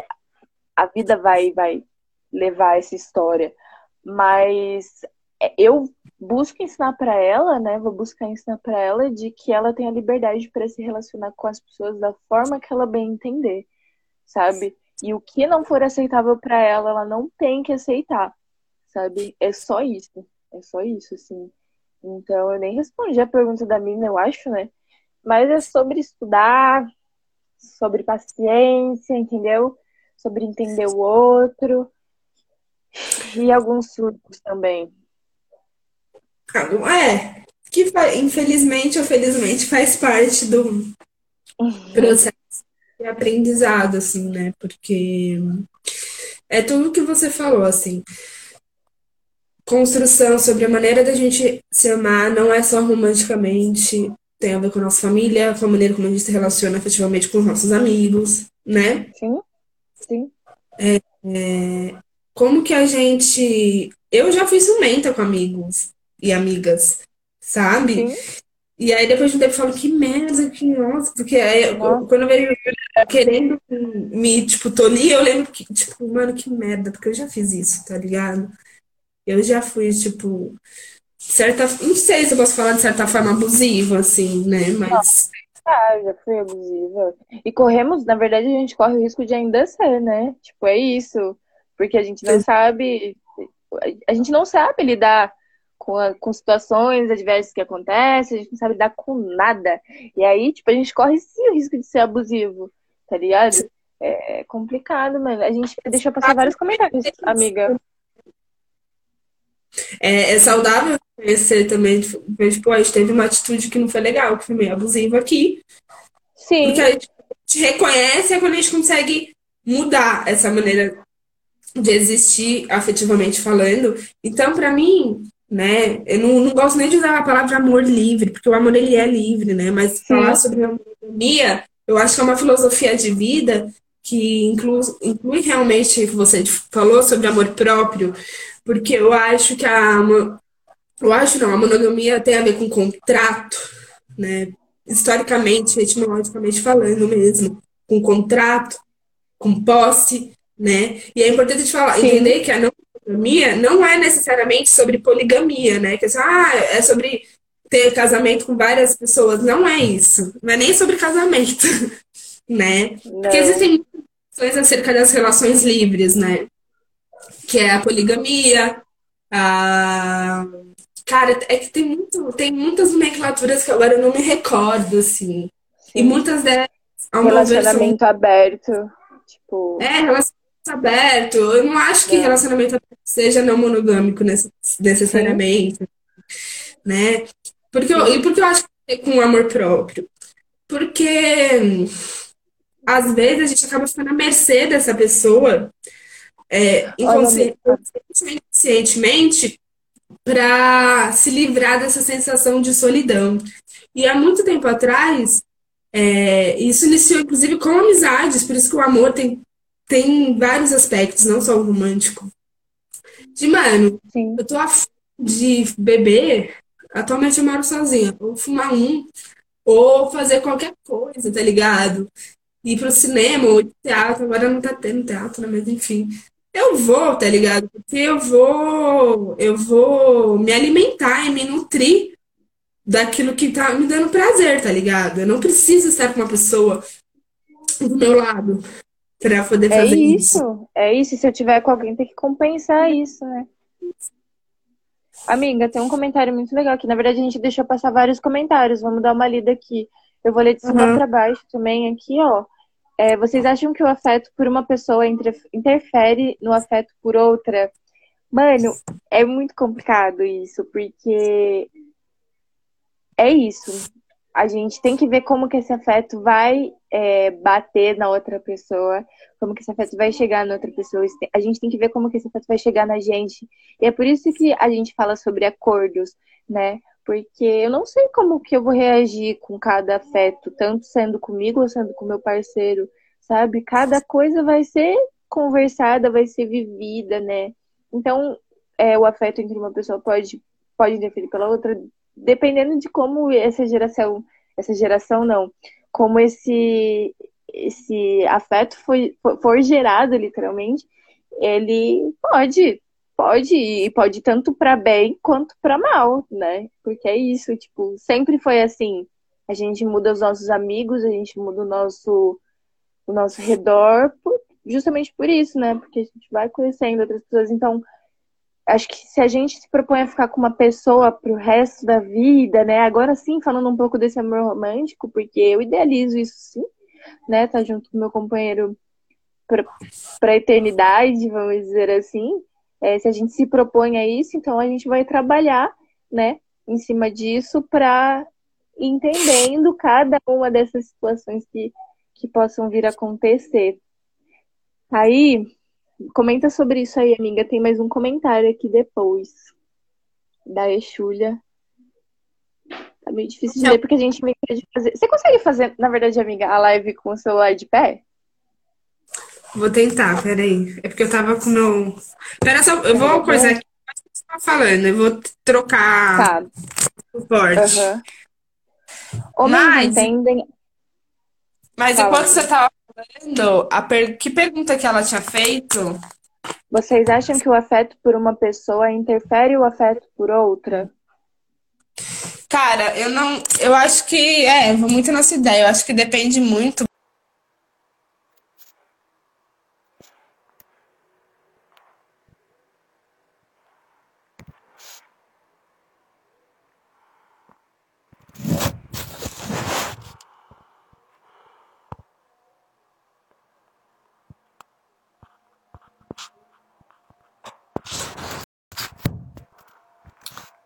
a vida vai, vai levar essa história. Mas eu busco ensinar para ela, né? Vou buscar ensinar para ela de que ela tem a liberdade para se relacionar com as pessoas da forma que ela bem entender, sabe? E o que não for aceitável para ela, ela não tem que aceitar, sabe? É só isso. É só isso, assim. Então, eu nem respondi a pergunta da mina, eu acho, né? Mas é sobre estudar, sobre paciência, entendeu? Sobre entender o outro. E alguns surtos também. É, que infelizmente ou felizmente faz parte do processo de aprendizado, assim, né? Porque é tudo que você falou, assim construção sobre a maneira da gente se amar não é só romanticamente, tem a ver com a nossa família, com a maneira como a gente se relaciona efetivamente com os nossos amigos, né? Sim, sim. É, é, como que a gente. Eu já fui ciumenta com amigos e amigas, sabe? Sim. E aí depois de um tempo eu falo, que merda, que nossa, porque aí, nossa. quando eu vejo querendo me, tipo, tolir, eu lembro que, tipo, mano, que merda, porque eu já fiz isso, tá ligado? Eu já fui, tipo, certa. Não sei se eu posso falar de certa forma abusiva, assim, né? Mas. Ah, já fui abusiva. E corremos, na verdade, a gente corre o risco de ainda ser, né? Tipo, é isso. Porque a gente não sabe. A gente não sabe lidar com, a, com situações adversas que acontecem, a gente não sabe lidar com nada. E aí, tipo, a gente corre sim o risco de ser abusivo, tá ligado? É complicado, mano. A gente deixou passar vários comentários, amiga. É, é saudável conhecer também, tipo, a gente teve uma atitude que não foi legal, que foi meio abusiva aqui. Sim. Porque a gente reconhece é quando a gente consegue mudar essa maneira de existir afetivamente falando. Então, para mim, né, eu não, não, gosto nem de usar a palavra amor livre, porque o amor ele é livre, né? Mas Sim. falar sobre a monogamia, eu acho que é uma filosofia de vida que inclui, inclui realmente o que você falou sobre amor próprio, porque eu acho que a. Eu acho não, a monogamia tem a ver com contrato, né? Historicamente, etimologicamente falando mesmo, com contrato, com posse, né? E é importante te falar, Sim. entender que a não monogamia não é necessariamente sobre poligamia, né? Que ah, é sobre ter casamento com várias pessoas. Não é isso. Não é nem sobre casamento, né? Não. Porque existem coisas acerca das relações livres, né? Que é a poligamia. A... Cara, é que tem, muito, tem muitas nomenclaturas que agora eu não me recordo, assim. Sim. E muitas delas. Relacionamento são... aberto. Tipo... É, relacionamento aberto. Eu não acho que é. relacionamento aberto seja não monogâmico necessariamente. Sim. Né? Porque eu, e porque eu acho que é com amor próprio. Porque às vezes a gente acaba ficando à mercê dessa pessoa é, inconscientemente para se livrar dessa sensação de solidão. E há muito tempo atrás, é, isso iniciou inclusive com amizades, por isso que o amor tem tem vários aspectos, não só o romântico. De, mano, Sim. eu tô afim de beber, atualmente eu moro sozinha, ou fumar um, ou fazer qualquer coisa, tá ligado? Ir pro cinema ou ir pro teatro, agora não tá tendo teatro, né? Mas enfim. Eu vou, tá ligado? Porque eu vou, eu vou me alimentar e me nutrir daquilo que tá me dando prazer, tá ligado? Eu não preciso estar com uma pessoa do meu lado pra poder É fazer isso. isso, é isso. Se eu tiver com alguém, tem que compensar isso, né? Amiga, tem um comentário muito legal aqui. Na verdade, a gente deixou passar vários comentários. Vamos dar uma lida aqui. Eu vou ler de cima Uhum. para baixo também aqui, ó. É, vocês acham que o afeto por uma pessoa inter- interfere no afeto por outra? Mano, é muito complicado isso, porque é isso. A gente tem que ver como que esse afeto vai é, bater na outra pessoa, como que esse afeto vai chegar na outra pessoa. A gente tem que ver como que esse afeto vai chegar na gente. E é por isso que a gente fala sobre acordos, né? Porque eu não sei como que eu vou reagir com cada afeto, tanto sendo comigo ou sendo com meu parceiro, sabe? Cada coisa vai ser conversada, vai ser vivida, né? Então, é, o afeto entre uma pessoa pode, pode interferir pela outra, dependendo de como essa geração, essa geração não, como esse, esse afeto foi, for, gerado, literalmente, ele pode, pode, e pode ir tanto para bem quanto para mal, né? Porque é isso, tipo, sempre foi assim. A gente muda os nossos amigos, a gente muda o nosso, o nosso redor, por- justamente por isso, né? Porque a gente vai conhecendo outras pessoas. Então, acho que se a gente se propõe a ficar com uma pessoa pro resto da vida, né? Agora sim, falando um pouco desse amor romântico, porque eu idealizo isso sim, né? Tá junto com meu companheiro pra, pra eternidade, vamos dizer assim. É, se a gente se propõe a isso, então a gente vai trabalhar, né? Em cima disso para entendendo cada uma dessas situações que, que possam vir a acontecer. Aí, comenta sobre isso aí, amiga. Tem mais um comentário aqui depois. Da Exúlia. Tá meio difícil de ler porque a gente meio que de fazer. Você consegue fazer, na verdade, amiga, a live com o celular de pé? Vou tentar, peraí. É porque eu tava com meu. Pera só, eu vou coisar aqui. Você tá falando, eu vou trocar Tá. o suporte. Aham. Homens Mas- entendem. Mas Fala. enquanto você tava falando, a per... que pergunta que ela tinha feito? Vocês acham que o afeto por uma pessoa interfere o afeto por outra? Cara, eu não. Eu acho que. É, vou muito nessa ideia. Eu acho que depende muito.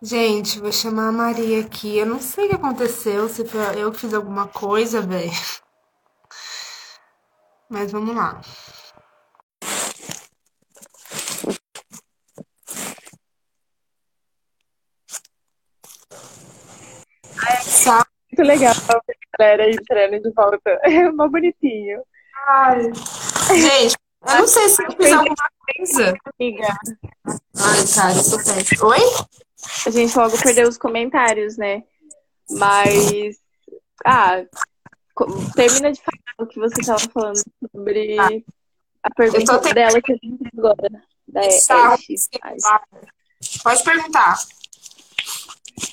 Gente, vou chamar a Maria aqui. Eu não sei o que aconteceu, se foi eu que fiz alguma coisa, velho. Mas vamos lá. Muito legal a galera entrando de volta. É mó bonitinho. Ai. Gente, eu não sei se eu fiz alguma coisa. Amiga, Ai, cara, sou péssima. Oi? A gente logo perdeu os comentários, né? Mas. Ah, termina de falar o que você estava falando sobre a pergunta tentando- dela que a gente agora. Da Tá. Ash. Pode perguntar.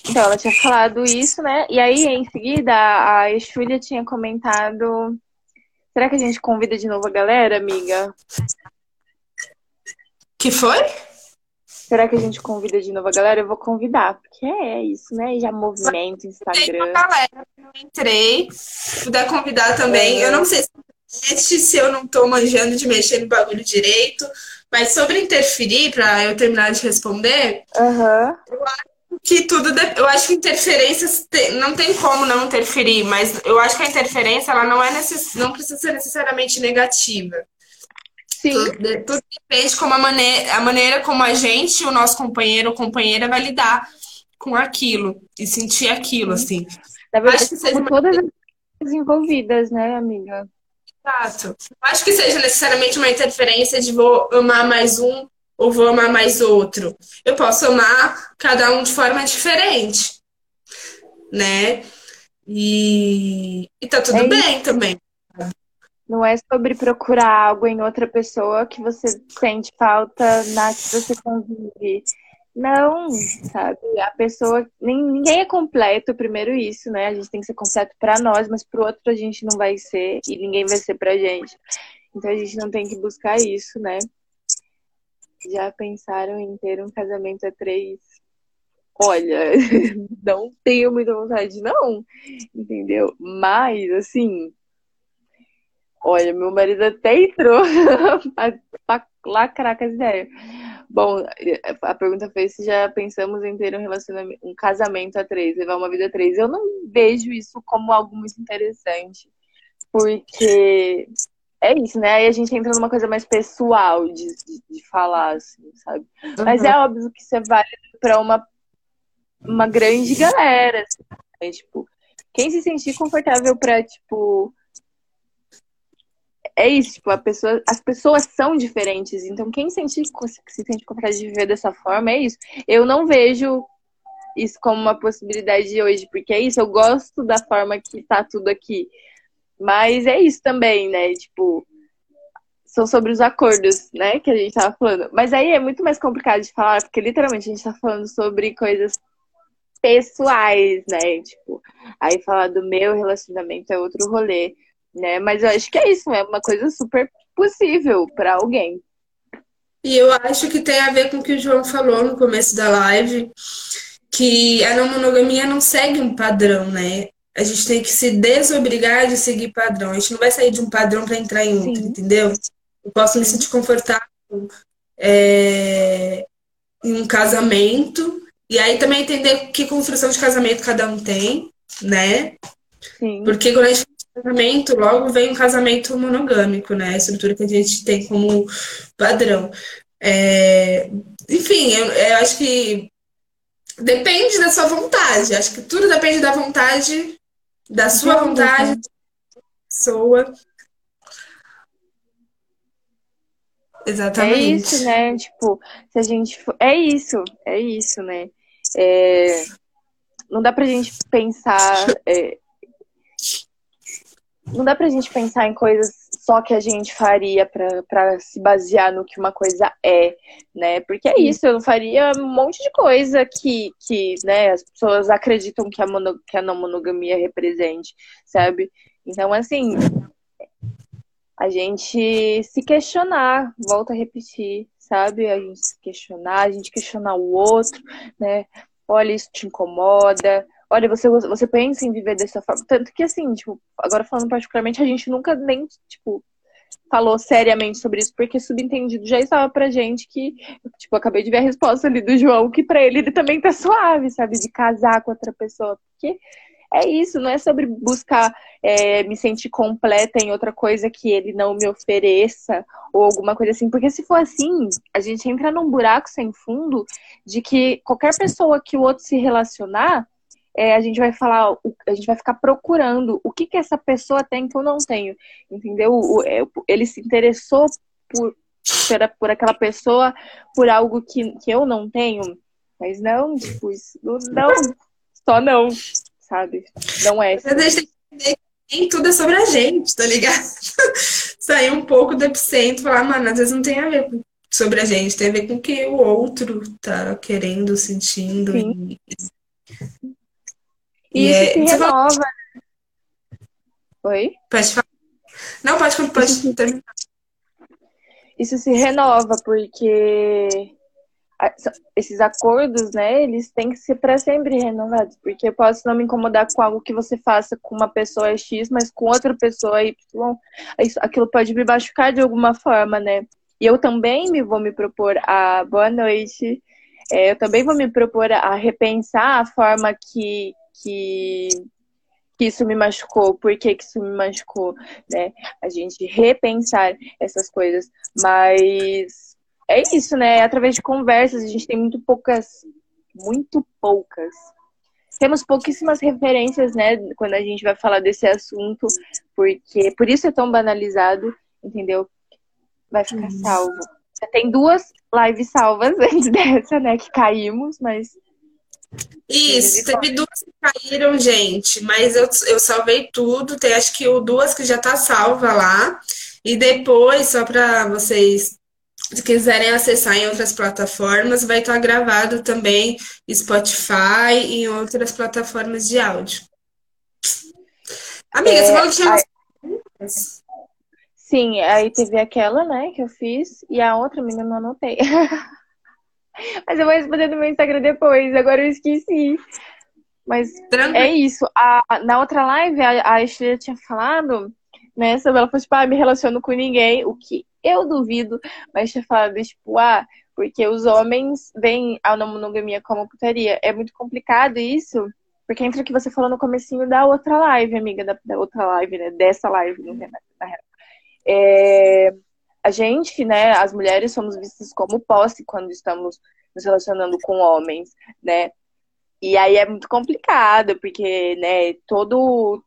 Então, ela tinha falado isso, né? E aí, em seguida, a Exúlia tinha comentado. Será que a gente convida de novo a galera, amiga? Que foi? Será que a gente convida de novo a galera? Eu vou convidar, porque é isso, né? Já movimento, Tem Instagram. galera que eu entrei. Puder convidar também. Eu não sei se, se eu não tô manjando de mexer no bagulho direito. Mas sobre interferir, pra eu terminar de responder, Aham. que tudo. de- Eu acho que interferências te- não tem como não interferir, mas eu acho que a interferência ela não é necess... não precisa ser necessariamente negativa. Sim. Tudo, tudo depende como a maneira, a maneira como a gente, o nosso companheiro ou companheira vai lidar com aquilo e sentir aquilo, assim. Na verdade, Acho que seja todas as envolvidas, né, amiga? Exato. Acho que seja necessariamente uma interferência de vou amar mais um ou vou amar mais outro. Eu posso amar cada um de forma diferente, né? E, e tá tudo é bem também. Não é sobre procurar algo em outra pessoa que você sente falta na que você convive. Não, sabe? A pessoa. Ninguém é completo, primeiro isso, né? A gente tem que ser completo para nós, mas pro outro a gente não vai ser e ninguém vai ser pra gente. Então a gente não tem que buscar isso, né? Já pensaram em ter um casamento a três? Olha, não tenho muita vontade, não. Entendeu? Mas, assim. Olha, meu marido até entrou pra lacrar com as ideias. Bom, a pergunta foi se já pensamos em ter um relacionamento, um casamento a três, levar uma vida a três. Eu não vejo isso como algo muito interessante, porque é isso, né? Aí a gente entra numa coisa mais pessoal de, de, de falar, assim, sabe? Uhum. Mas é óbvio que isso é válido para uma, uma grande galera, assim, né? Tipo, quem se sentir confortável para tipo, é isso, tipo, pessoa, as pessoas são diferentes. Então, quem sente, se sente confortável de viver dessa forma, é isso. Eu não vejo isso como uma possibilidade de hoje, porque é isso, eu gosto da forma que tá tudo aqui. Mas é isso também, né? Tipo, são sobre os acordos, né, que a gente tava falando. Mas aí é muito mais complicado de falar, porque literalmente a gente tá falando sobre coisas pessoais, né? Tipo, aí falar do meu relacionamento é outro rolê né? Mas eu acho que é isso, é uma coisa super possível para alguém. E eu acho que tem a ver com o que o João falou no começo da live, que a não monogamia não segue um padrão, né? A gente tem que se desobrigar de seguir padrão. A gente não vai sair de um padrão para entrar em outro, Sim. entendeu? Eu posso me sentir confortável é, em um casamento, e aí também entender que construção de casamento cada um tem, né? Sim. Porque quando a gente casamento, logo vem um casamento monogâmico, né? A estrutura que a gente tem como padrão. É, enfim, eu, eu, acho que depende da sua vontade. Acho que tudo depende da vontade, da sua vontade, da pessoa. Exatamente. É isso, né? Tipo, se a gente. For... É isso, é isso, né? É... Não dá pra gente pensar. É não dá pra gente pensar em coisas só que a gente faria para se basear no que uma coisa é, né? Porque é isso, eu faria um monte de coisa que, que né, as pessoas acreditam que a, mono, que a não monogamia represente, sabe? Então, assim, a gente se questionar, volta a repetir, sabe? A gente se questionar, a gente questionar o outro, né? Olha, isso te incomoda, olha, você, você pensa em viver dessa forma. Tanto que, assim, tipo, agora falando particularmente, a gente nunca nem, tipo, falou seriamente sobre isso, porque subentendido já estava pra gente que, tipo, acabei de ver a resposta ali do João, que pra ele ele também tá suave, sabe, de casar com outra pessoa, porque é isso, não é sobre buscar é, me sentir completa em outra coisa que ele não me ofereça, ou alguma coisa assim, porque se for assim, a gente entra num buraco sem fundo de que qualquer pessoa que o outro se relacionar, é, a gente vai falar, a gente vai ficar procurando o que, que essa pessoa tem que eu não tenho, entendeu? É, ele se interessou por, por, aquela pessoa por algo que, que eu não tenho, mas não, tipo, isso, não, só não, sabe? Não é. Assim. Nem tudo é sobre a gente, tá ligado? Sair um pouco do epicentro e falar, mano, às vezes não tem a ver com sobre a gente, tem a ver com o que o outro tá querendo, sentindo. Sim. E... E, isso é... se renova. Fala... Oi? Pode falar. Não, pode, pode terminar. Isso se renova, porque esses acordos, né, eles têm que ser para sempre renovados, porque eu posso não me incomodar com algo que você faça com uma pessoa X, mas com outra pessoa Y, aquilo pode me machucar de alguma forma, né? E eu também me vou me propor a boa noite, é, eu também vou me propor a repensar a forma que, que, que isso me machucou, por que, que isso me machucou, né? A gente repensar essas coisas. Mas é isso, né? Através de conversas, a gente tem muito poucas, muito poucas. Temos pouquíssimas referências, né, quando a gente vai falar desse assunto, Porque por isso é tão banalizado, entendeu? Vai ficar salvo. Você tem duas lives salvas antes dessa, né? Que caímos, mas. Isso, teve duas que caíram, gente, mas eu, eu salvei tudo. Tem acho que o duas que já tá salva lá. E depois, só para vocês se quiserem acessar em outras plataformas, vai estar gravado também Spotify e em outras plataformas de áudio. Amiga, é, você falou que tinha aí... Sim, aí teve aquela, né, que eu fiz, e a outra, amiga, não anotei. Mas eu vou responder no meu Instagram depois, agora eu esqueci. Mas Tranquilo. é isso. A, na outra live, a, a Estreia tinha falado, né, sobre ela falou, tipo, ah, me relaciono com ninguém, o que eu duvido, mas tinha falado, tipo, ah, porque os homens veem a não monogamia como putaria. É muito complicado isso, porque entra o que você falou no comecinho da outra live, amiga, da, da outra live, né? Dessa live, na real. É, a gente, né, as mulheres somos vistas como posse quando estamos nos relacionando com homens, né? E aí é muito complicado, porque, né, todo.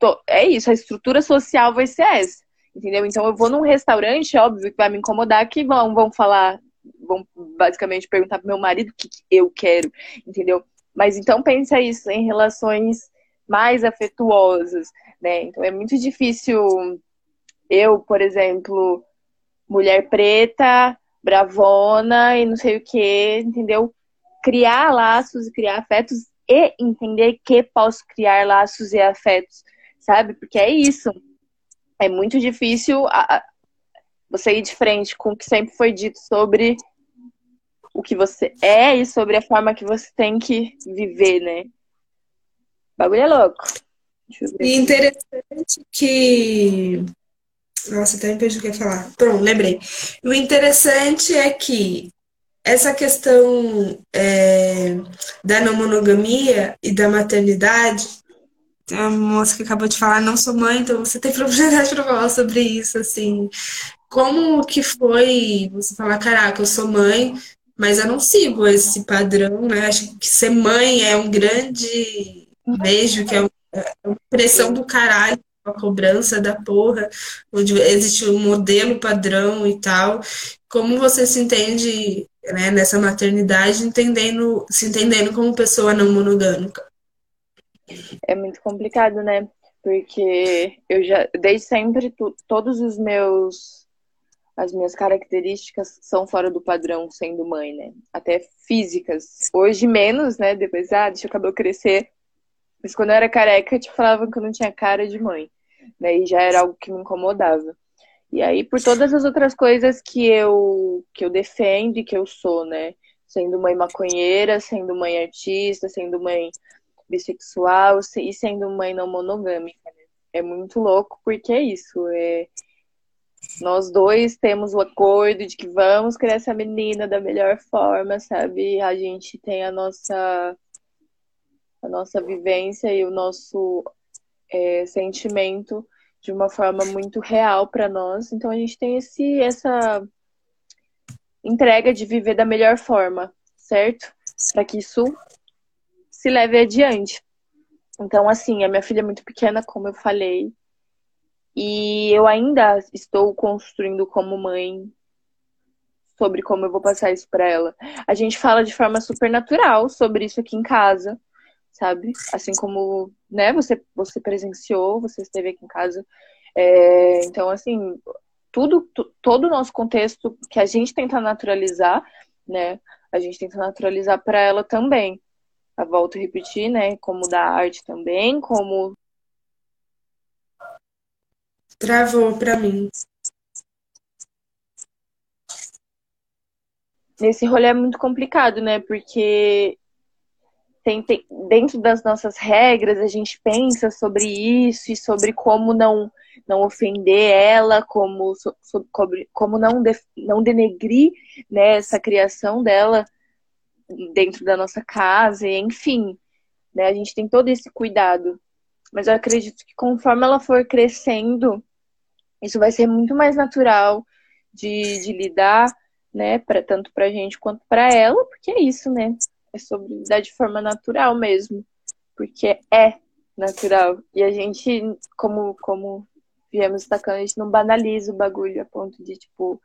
To, é isso, a estrutura social vai ser essa. Entendeu? Então eu vou num restaurante, óbvio que vai me incomodar, que vão, vão falar, vão basicamente perguntar pro meu marido o que, que eu quero, entendeu? Mas então pensa isso em relações mais afetuosas, né? Então é muito difícil eu, por exemplo, mulher preta, bravona e não sei o que, entendeu? Criar laços, criar afetos e entender que posso criar laços e afetos, sabe? Porque é isso é muito difícil a, a, você ir de frente com o que sempre foi dito sobre o que você é e sobre a forma que você tem que viver, né? O bagulho é louco. E interessante que. Nossa, até me perdi o que ia falar. Pronto, lembrei. O interessante é que essa questão é, da não monogamia e da maternidade a moça que acabou de falar, não sou mãe, então você tem propriedade para falar sobre isso, assim. Como que foi você falar, caraca, eu sou mãe, mas eu não sigo esse padrão, né? Acho que ser mãe é um grande beijo, que é, é uma pressão do caralho, uma cobrança da porra, onde existe um modelo padrão e tal. Como você se entende né, nessa maternidade, entendendo, se entendendo como pessoa não monogâmica? É muito complicado, né? Porque eu já, desde sempre, tu, todos os meus, as minhas características são fora do padrão sendo mãe, né? Até físicas. Hoje menos, né? Depois, ah, deixa o cabelo crescer. Mas quando eu era careca, te falavam que eu não tinha cara de mãe. Daí já era algo que me incomodava. E aí, por todas as outras coisas que eu, que eu defendo e que eu sou, né? Sendo mãe maconheira, sendo mãe artista, sendo mãe bissexual e sendo mãe não monogâmica. Né? É muito louco porque é isso. É... Nós dois temos o acordo de que vamos criar essa menina da melhor forma, sabe? A gente tem a nossa a nossa vivência e o nosso é, sentimento de uma forma muito real para nós. Então a gente tem esse essa entrega de viver da melhor forma, certo? Para que isso se leve adiante. Então, assim, a minha filha é muito pequena, como eu falei, e eu ainda estou construindo como mãe sobre como eu vou passar isso para ela. A gente fala de forma super natural sobre isso aqui em casa, sabe? Assim como, né, você, você presenciou, você esteve aqui em casa. É, então, assim, tudo, todo o nosso contexto que a gente tenta naturalizar, né, a gente tenta naturalizar para ela também a volto a repetir, né? Como da arte também, como. Travou para mim. Nesse rolê é muito complicado, né? Porque tem, tem, dentro das nossas regras a gente pensa sobre isso e sobre como não não ofender ela, como, como não, de, não denegrir né, essa criação dela dentro da nossa casa, enfim, né? A gente tem todo esse cuidado. Mas eu acredito que conforme ela for crescendo, isso vai ser muito mais natural de, de lidar, né? Pra, tanto pra gente quanto pra ela, porque é isso, né? É sobre lidar de forma natural mesmo. Porque é natural. E a gente, como, como viemos destacando, a gente não banaliza o bagulho a ponto de, tipo,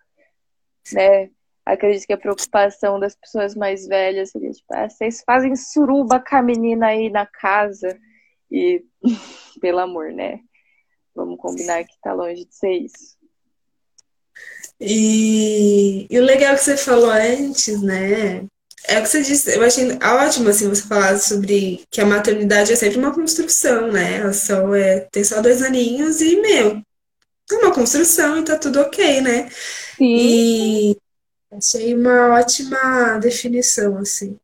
né? Acredito que a preocupação das pessoas mais velhas seria, tipo, ah, vocês fazem suruba com a menina aí na casa. E, pelo amor, né? Vamos combinar que tá longe de ser isso. E, e o legal que você falou antes, né? É o que você disse, eu achei ótimo assim você falar sobre que a maternidade é sempre uma construção, né? Ela só é, tem só dois aninhos e, meu, é uma construção e tá tudo ok, né? Sim. E achei uma ótima definição, assim.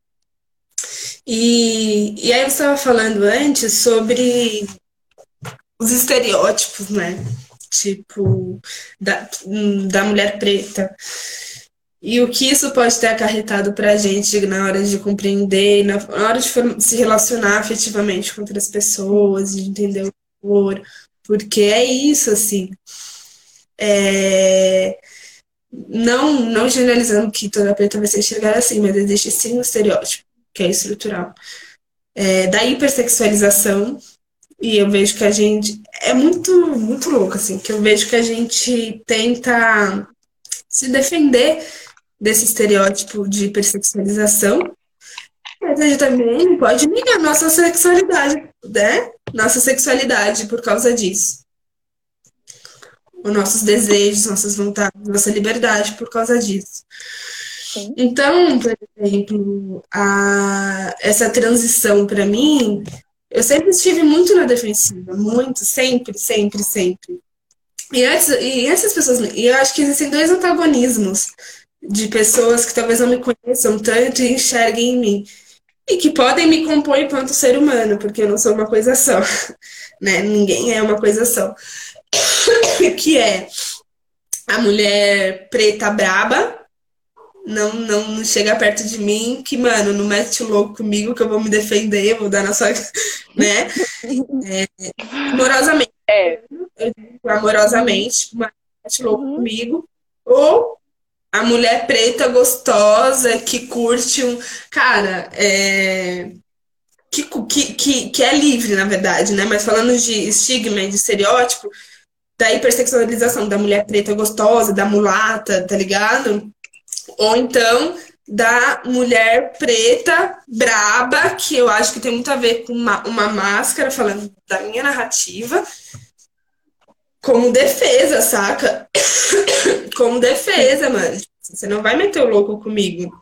E, e aí você estava falando antes sobre os estereótipos, né? Tipo, da, da mulher preta. E o que isso pode ter acarretado para a gente na hora de compreender, na, hora de se relacionar afetivamente com outras pessoas, de entender o amor. Porque é isso, assim. É... Não, não generalizando que toda preta vai ser enxergada assim, mas existe sim um estereótipo, que é estrutural. É, da hipersexualização, e eu vejo que a gente. É muito, muito louco, assim, que eu vejo que a gente tenta se defender desse estereótipo de hipersexualização, mas a gente também pode negar nossa sexualidade, né? Nossa sexualidade por causa disso. Os nossos desejos, nossas vontades, nossa liberdade por causa disso. Sim. Então, por exemplo, a, essa transição para mim, eu sempre estive muito na defensiva, muito, sempre, sempre, sempre. E antes, e essas pessoas, e eu acho que existem dois antagonismos de pessoas que talvez não me conheçam tanto e enxerguem em mim. E que podem me compor enquanto ser humano, porque eu não sou uma coisa só. Né? Ninguém é uma coisa só. que é a mulher preta braba, não, não chega perto de mim, que, mano, não mete o louco comigo, que eu vou me defender, vou dar na sua. né? É, amorosamente. É. Amorosamente, mete louco uhum. comigo. Ou a mulher preta gostosa que curte um. Cara, é. Que, que, que, que é livre, na verdade, né? Mas falando de estigma e de estereótipo, da hipersexualização da mulher preta gostosa, da mulata, tá ligado? Ou então da mulher preta braba, que eu acho que tem muito a ver com uma, uma máscara, falando da minha narrativa, como defesa, saca? como defesa, mano. Você não vai meter o louco comigo.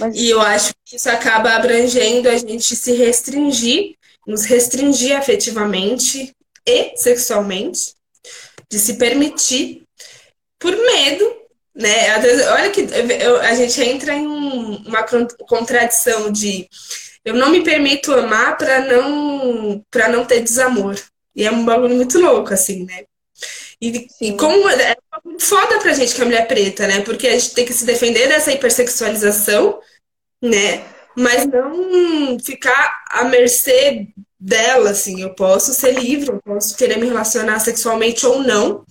Mas... E eu acho que isso acaba abrangendo a gente se restringir, nos restringir afetivamente e sexualmente, de se permitir por medo, né? Às vezes, olha que eu, a gente entra em uma contradição de eu não me permito amar para não para não ter desamor. E é um bagulho muito louco, assim, né? E, e como é foda pra gente que é mulher preta, né? Porque a gente tem que se defender dessa hipersexualização, né? Mas não ficar à mercê dela, assim. Eu posso ser livre, eu posso querer me relacionar sexualmente ou não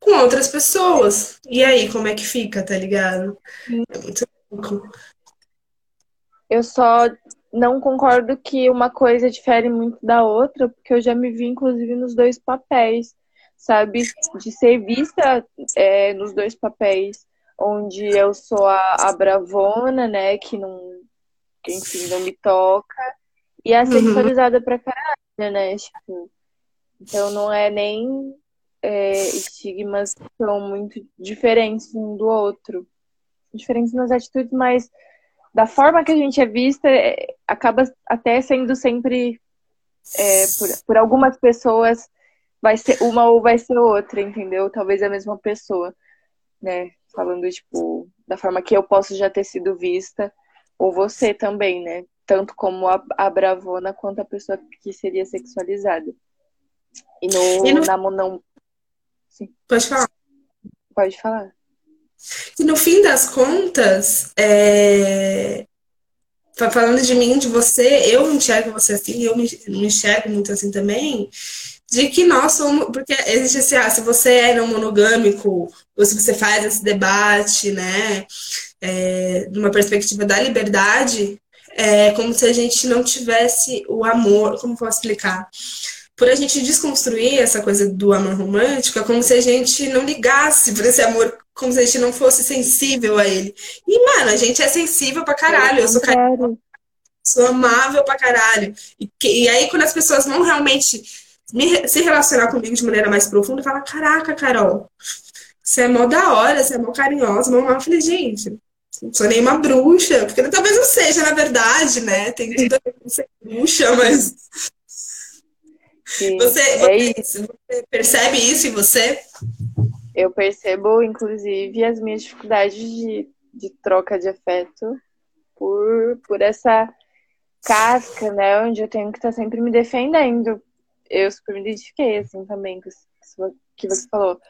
com outras pessoas. E aí, como é que fica, tá ligado? É muito louco. Eu só não concordo que uma coisa difere muito da outra, porque eu já me vi, inclusive, nos dois papéis, sabe? De ser vista é, nos dois papéis, onde eu sou a, a, bravona, né? Que não, que, enfim, não me toca, e a sexualizada uhum. pra caralho, né? Tipo, então não é nem é, estigmas que são muito diferentes um do outro. Diferentes nas atitudes, mas da forma que a gente é vista, é, acaba até sendo sempre, é, por, por algumas pessoas, vai ser uma ou vai ser outra, entendeu? Talvez a mesma pessoa, né? Falando, tipo, da forma que eu posso já ter sido vista, ou você também, né? Tanto como a, a bravona quanto a pessoa que seria sexualizada. E no, e no... na não. Sim. Pode falar. Pode falar. E no fim das contas, é... falando de mim, de você, eu enxergo você assim, eu me, enxergo muito assim também, de que nós somos. Porque existe assim, ah, se você é não monogâmico, ou se você faz esse debate, né, é, de uma perspectiva da liberdade, é como se a gente não tivesse o amor, como posso explicar? Por a gente desconstruir essa coisa do amor romântico, é como se a gente não ligasse por esse amor, como se a gente não fosse sensível a ele. E, mano, a gente é sensível pra caralho. Eu sou caralho. Sou amável pra caralho. E, e aí, quando as pessoas vão realmente me, se relacionar comigo de maneira mais profunda, fala: Caraca, Carol, você é mó da hora, você é mó carinhosa, mó mal. Eu falei, gente, não sou nenhuma bruxa, porque talvez não seja, na verdade, né? Tem tudo a ver com ser bruxa, mas. Você, é você, você percebe isso em você? Eu percebo, inclusive, as minhas dificuldades de, de troca de afeto por, por essa casca, né? Onde eu tenho que estar tá sempre me defendendo. Eu super me identifiquei, assim, também com isso que você falou.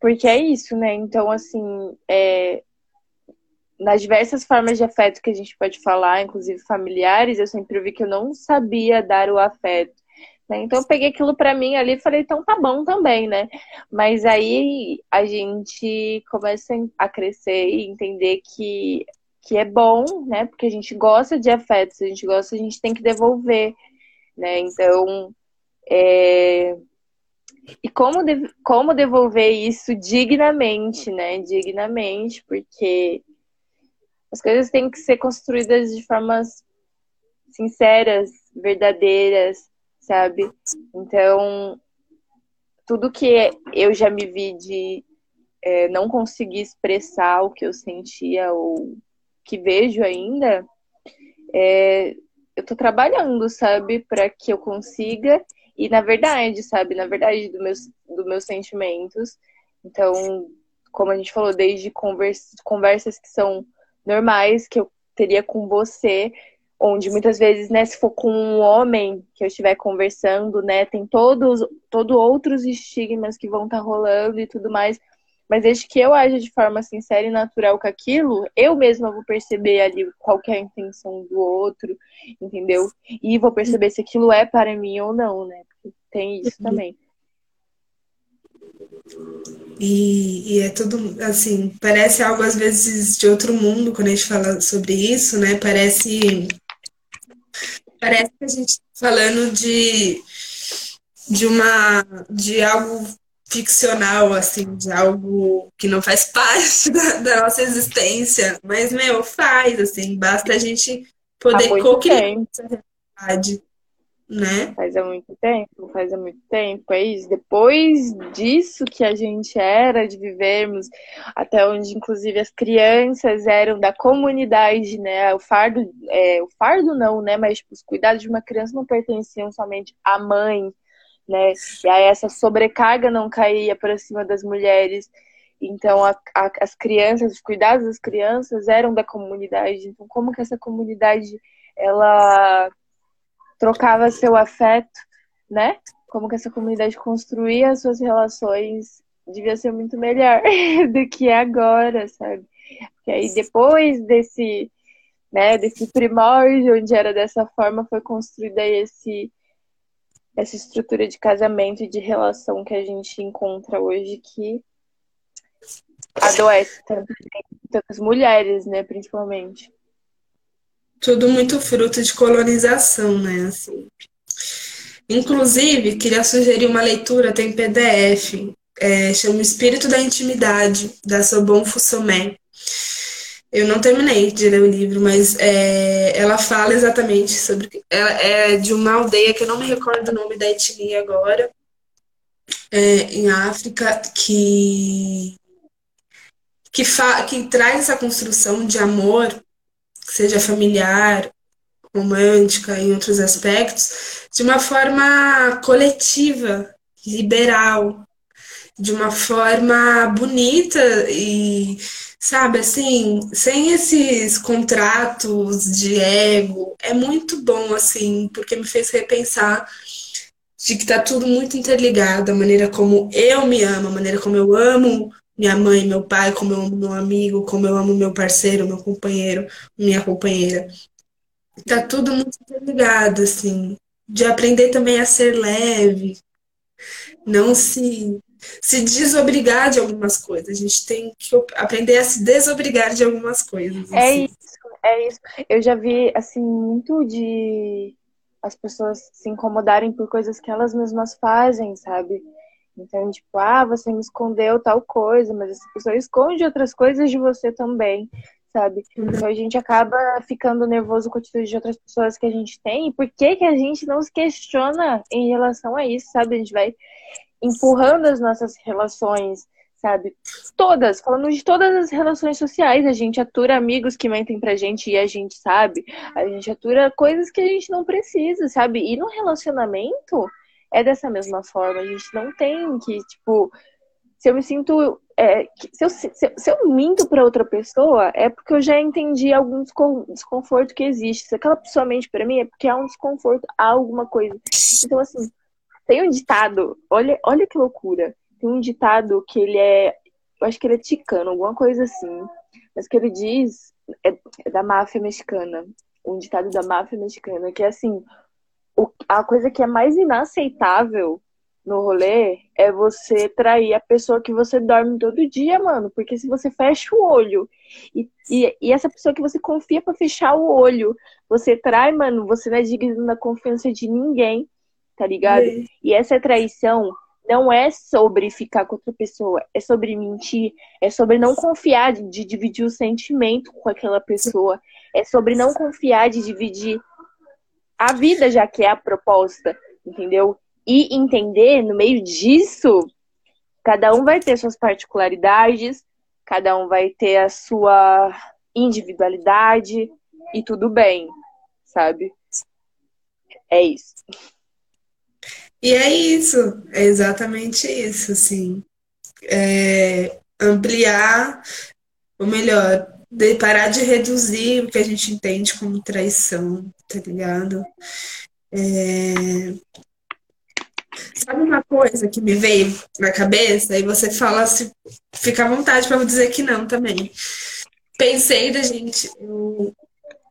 Porque é isso, né? Então, assim, é, nas diversas formas de afeto que a gente pode falar, inclusive familiares, eu sempre vi que eu não sabia dar o afeto. Né? Então eu peguei aquilo para mim ali e falei, então tá bom também, né? Mas aí a gente começa a crescer e entender que, que é bom, né? Porque a gente gosta de afetos, a gente gosta, a gente tem que devolver, né? Então, é... E como, de... como devolver isso dignamente, né? Dignamente, porque as coisas têm que ser construídas de formas sinceras, verdadeiras, sabe? Então, tudo que eu já me vi de é, não conseguir expressar o que eu sentia ou que vejo ainda, é, eu tô trabalhando, sabe, para que eu consiga e na verdade, sabe, na verdade dos meus, dos meus sentimentos. Então, como a gente falou, desde convers, conversas que são normais que eu teria com você, onde muitas vezes, né, se for com um homem que eu estiver conversando, né, tem todos, todo outros estigmas que vão estar tá rolando e tudo mais. Mas desde que eu aja de forma sincera e natural com aquilo, eu mesma vou perceber ali qual é a intenção do outro, entendeu? E vou perceber se aquilo é para mim ou não, né? Porque tem isso uhum. também. E, e, é tudo assim, parece algo às vezes de outro mundo quando a gente fala sobre isso, né? Parece parece que a gente está falando de de uma de algo ficcional assim, de algo que não faz parte da, da nossa existência, mas meu, faz assim, basta a gente poder co-criar essa realidade né? Faz muito tempo, faz muito tempo, é isso. Depois disso que a gente era, de vivermos, até onde inclusive as crianças eram da comunidade, né? O fardo, é, o fardo não, né? Mas tipo, os cuidados de uma criança não pertenciam somente à mãe, né? E aí essa sobrecarga não caía para cima das mulheres. Então, a, a, as crianças, os cuidados das crianças eram da comunidade. Então, como que essa comunidade ela trocava seu afeto, né? Como que essa comunidade construía as suas relações devia ser muito melhor do que é agora, sabe? Porque aí depois desse, né, desse primórdio onde era dessa forma, foi construída esse essa estrutura de casamento e de relação que a gente encontra hoje que adoece tantas mulheres, né, principalmente tudo muito fruto de colonização, né? Assim. Inclusive, queria sugerir uma leitura, tem PDF, é, chama Espírito da Intimidade, da Sobon Fussomé. Eu não terminei de ler o livro, mas é, ela fala exatamente sobre. Ela é de uma aldeia que eu não me recordo o nome da etnia agora, é, em África, que, que, fa, que traz essa construção de amor seja familiar, romântica, em outros aspectos, de uma forma coletiva, liberal, de uma forma bonita e, sabe, assim, sem esses contratos de ego. É muito bom, assim, porque me fez repensar de que tá tudo muito interligado, a maneira como eu me amo, a maneira como eu amo minha mãe, meu pai, como eu amo meu amigo, como eu amo meu parceiro, meu companheiro, minha companheira. Tá tudo muito ligado, assim. De aprender também a ser leve, não se se desobrigar de algumas coisas. A gente tem que aprender a se desobrigar de algumas coisas. É assim. isso, É isso. Eu já vi, assim, muito de as pessoas se incomodarem por coisas que elas mesmas fazem, sabe? Então, tipo, ah, você me escondeu tal coisa, mas essa pessoa esconde outras coisas de você também, sabe? Então a gente acaba ficando nervoso com a atitude de outras pessoas que a gente tem. E por que, que a gente não se questiona em relação a isso, sabe? A gente vai empurrando as nossas relações, sabe? Todas, falando de todas as relações sociais, a gente atura amigos que mentem pra gente e a gente sabe. A gente atura coisas que a gente não precisa, sabe? E no relacionamento é dessa mesma forma. A gente não tem que, tipo, se eu me sinto. É, se, eu, se, se eu minto para outra pessoa, é porque eu já entendi algum desconforto que existe. Se aquela pessoa mente para mim, é porque há um desconforto, há alguma coisa. Então, assim, tem um ditado, olha, olha que loucura. Tem um ditado que ele é. Eu acho que ele é ticano, alguma coisa assim. Mas que ele diz. É, é da máfia mexicana. Um ditado da máfia mexicana, que é assim: o, a coisa que é mais inaceitável no rolê é você trair a pessoa que você dorme todo dia, mano. Porque se você fecha o olho e, e, e essa pessoa que você confia para fechar o olho, você trai, mano, você não é digno da confiança de ninguém, tá ligado? É. E essa traição não é sobre ficar com outra pessoa, é sobre mentir, é sobre não confiar de, de dividir o sentimento com aquela pessoa, é sobre não confiar de dividir a vida, já que é a proposta, entendeu? E entender, no meio disso, cada um vai ter suas particularidades, cada um vai ter a sua individualidade e tudo bem, sabe? É isso. E é isso, é exatamente isso, assim. É ampliar, ou melhor, de parar de reduzir o que a gente entende como traição, tá ligado? É... Sabe uma coisa que me veio na cabeça e você fala se fica à vontade para dizer que não também. Pensei da gente, eu,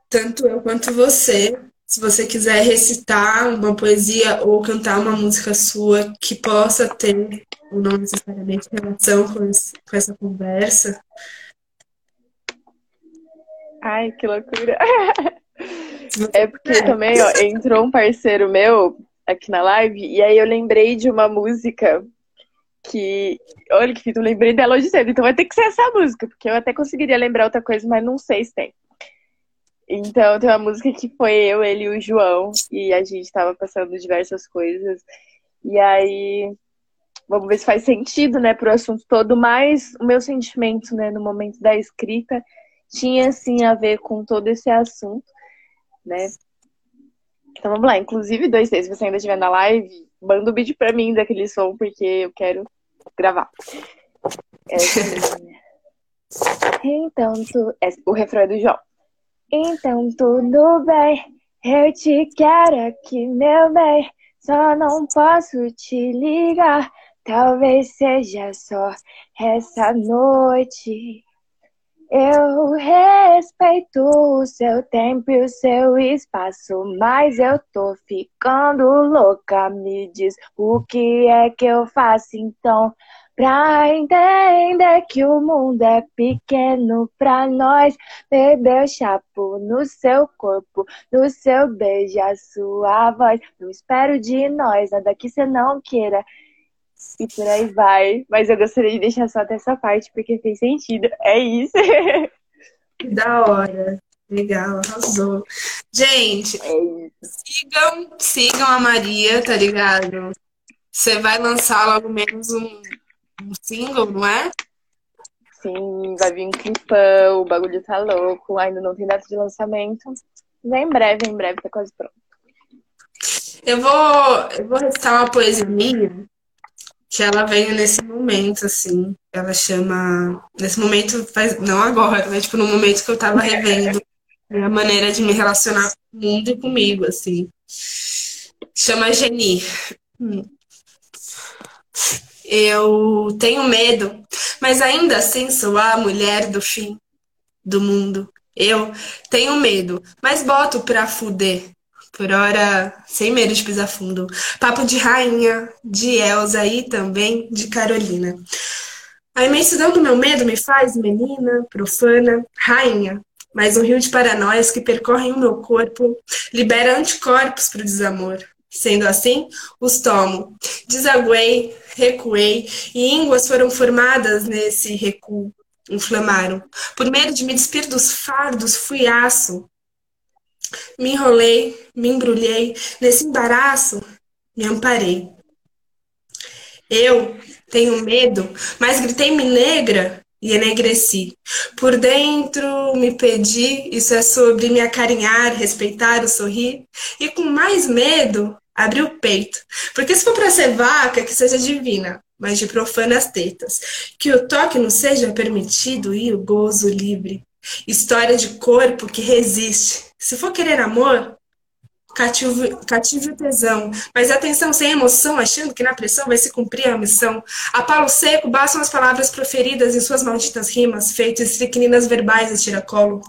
tanto eu quanto você, se você quiser recitar uma poesia ou cantar uma música sua que possa ter ou não necessariamente relação com, esse, com essa conversa, Ai, que loucura. É porque também, ó, entrou um parceiro meu aqui na live, e aí eu lembrei de uma música que. Olha que fita, eu lembrei dela hoje cedo, então vai ter que ser essa música, porque eu até conseguiria lembrar outra coisa, mas não sei se tem. Então, tem uma música que foi eu, ele e o João, e a gente tava passando diversas coisas. E aí, vamos ver se faz sentido, né, pro assunto todo, mas o meu sentimento, né, no momento da escrita tinha sim a ver com todo esse assunto, né? Então vamos lá, inclusive dois se você ainda estiver na live, manda o um vídeo pra mim daquele som, porque eu quero gravar. É assim... então, tu... É o refrão é do João. Então tudo bem, eu te quero aqui, meu bem. Só não posso te ligar. Talvez seja só essa noite. Eu respeito o seu tempo e o seu espaço, mas eu tô ficando louca. Me diz o que é que eu faço então pra entender que o mundo é pequeno pra nós. Bebeu chapo no seu corpo, no seu beijo, a sua voz. Não espero de nós nada que você não queira e por aí vai. Mas eu gostaria de deixar só até essa parte, porque fez sentido. É isso. Que da hora. Legal, arrasou. Gente, é sigam, sigam a Maria, tá ligado? Você vai lançar logo menos um, um single, não é? Sim, vai vir um clipão, o bagulho tá louco, ainda não tem data de lançamento. Mas em breve, em breve, tá quase pronto. Eu vou, eu vou recitar uma poesia minha que ela veio nesse momento, assim. Ela chama. Nesse momento, faz... não agora, mas tipo, no momento que eu tava revendo a maneira de me relacionar com o mundo e comigo, assim. Chama Geni. Hum. Eu tenho medo, mas ainda assim sou a mulher do fim do mundo. Eu tenho medo, mas boto pra fuder. Por hora, sem medo de pisar fundo. Papo de rainha, de Elsa e também de Carolina. A imensidão do meu medo me faz menina, profana, rainha. mas um rio de paranoias que percorrem o meu corpo libera anticorpos para o desamor. Sendo assim, os tomo. Desaguei, recuei, e ínguas foram formadas nesse recuo. Inflamaram. Por medo de me despir dos fardos, fui aço. Me enrolei, me embrulhei, nesse embaraço, me amparei. Eu tenho medo, mas gritei-me negra e enegreci. Por dentro me pedi, isso é sobre me acarinhar, respeitar o sorrir. E com mais medo, abri o peito. Porque se for para ser vaca, que seja divina, mas de profanas tetas. Que o toque não seja permitido e o gozo livre. História de corpo que resiste. Se for querer amor, cative, cative o tesão. Mas atenção sem emoção, achando que na pressão vai se cumprir a missão. A palo seco bastam as palavras proferidas em suas malditas rimas, feitas estricninas verbais de tiracolo,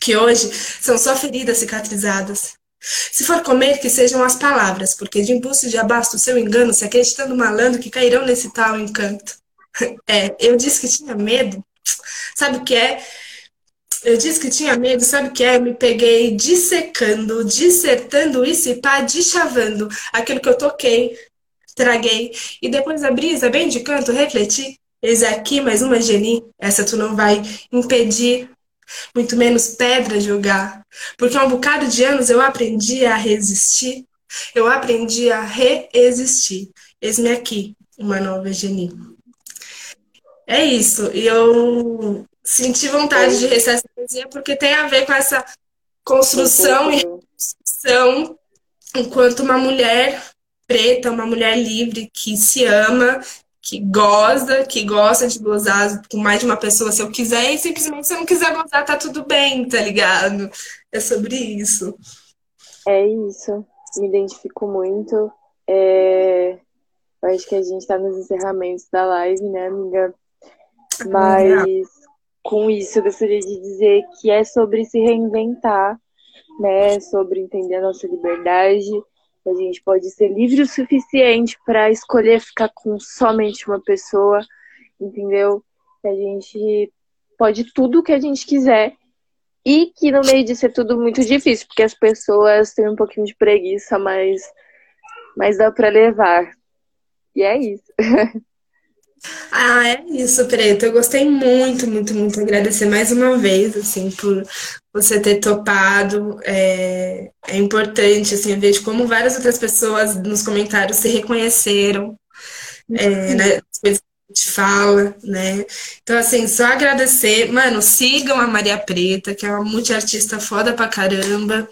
que hoje são só feridas cicatrizadas. Se for comer, que sejam as palavras, porque de impulso de abasto o seu engano, se acreditando malandro que cairão nesse tal encanto. É, eu disse que tinha medo. Sabe o que é? Eu disse que tinha medo, sabe o que é? Eu me peguei dissecando, dissertando isso e pá, deschavando aquilo que eu toquei, traguei. E depois a brisa, bem de canto, refleti. Eis aqui mais uma geni, essa tu não vai impedir, muito menos pedra julgar. Porque há um bocado de anos eu aprendi a resistir, eu aprendi a reexistir. Eis-me aqui, uma nova geni. É isso. E eu senti vontade de recitar essa poesia porque tem a ver com essa construção e reconstrução enquanto uma mulher preta, uma mulher livre que se ama, que goza, que gosta de gozar com mais de uma pessoa se eu quiser, e simplesmente se eu não quiser gozar, tá tudo bem, tá ligado? É sobre isso. É isso. Me identifico muito. É... Eu acho que a gente tá nos encerramentos da live, né, amiga? Mas com isso, eu gostaria de dizer que é sobre se reinventar, né? Sobre entender a nossa liberdade. A gente pode ser livre o suficiente para escolher ficar com somente uma pessoa, entendeu? A gente pode tudo o que a gente quiser. E que no meio disso é tudo muito difícil, porque as pessoas têm um pouquinho de preguiça, mas, mas dá para levar. E é isso. Ah, é isso, Preto. Eu gostei muito, muito, muito. Agradecer mais uma vez, assim, por você ter topado. É, é importante, assim, eu vejo como várias outras pessoas nos comentários se reconheceram é, nas coisas que a gente fala, né? Então, assim, só agradecer. Mano, sigam a Maria Preta, que é uma multiartista foda pra caramba.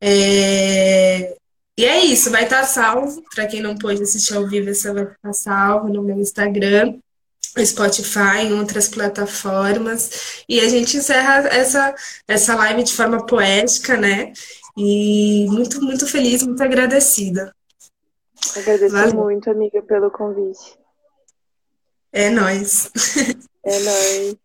É, e é isso, vai estar tá salvo. Para quem não pôde assistir ao vivo, essa vai estar tá salvo no meu Instagram, Spotify, em outras plataformas. E a gente encerra essa, essa live de forma poética, né? E muito, muito feliz, muito agradecida. Agradeço Valeu. muito, amiga, pelo convite. É nóis. É nóis.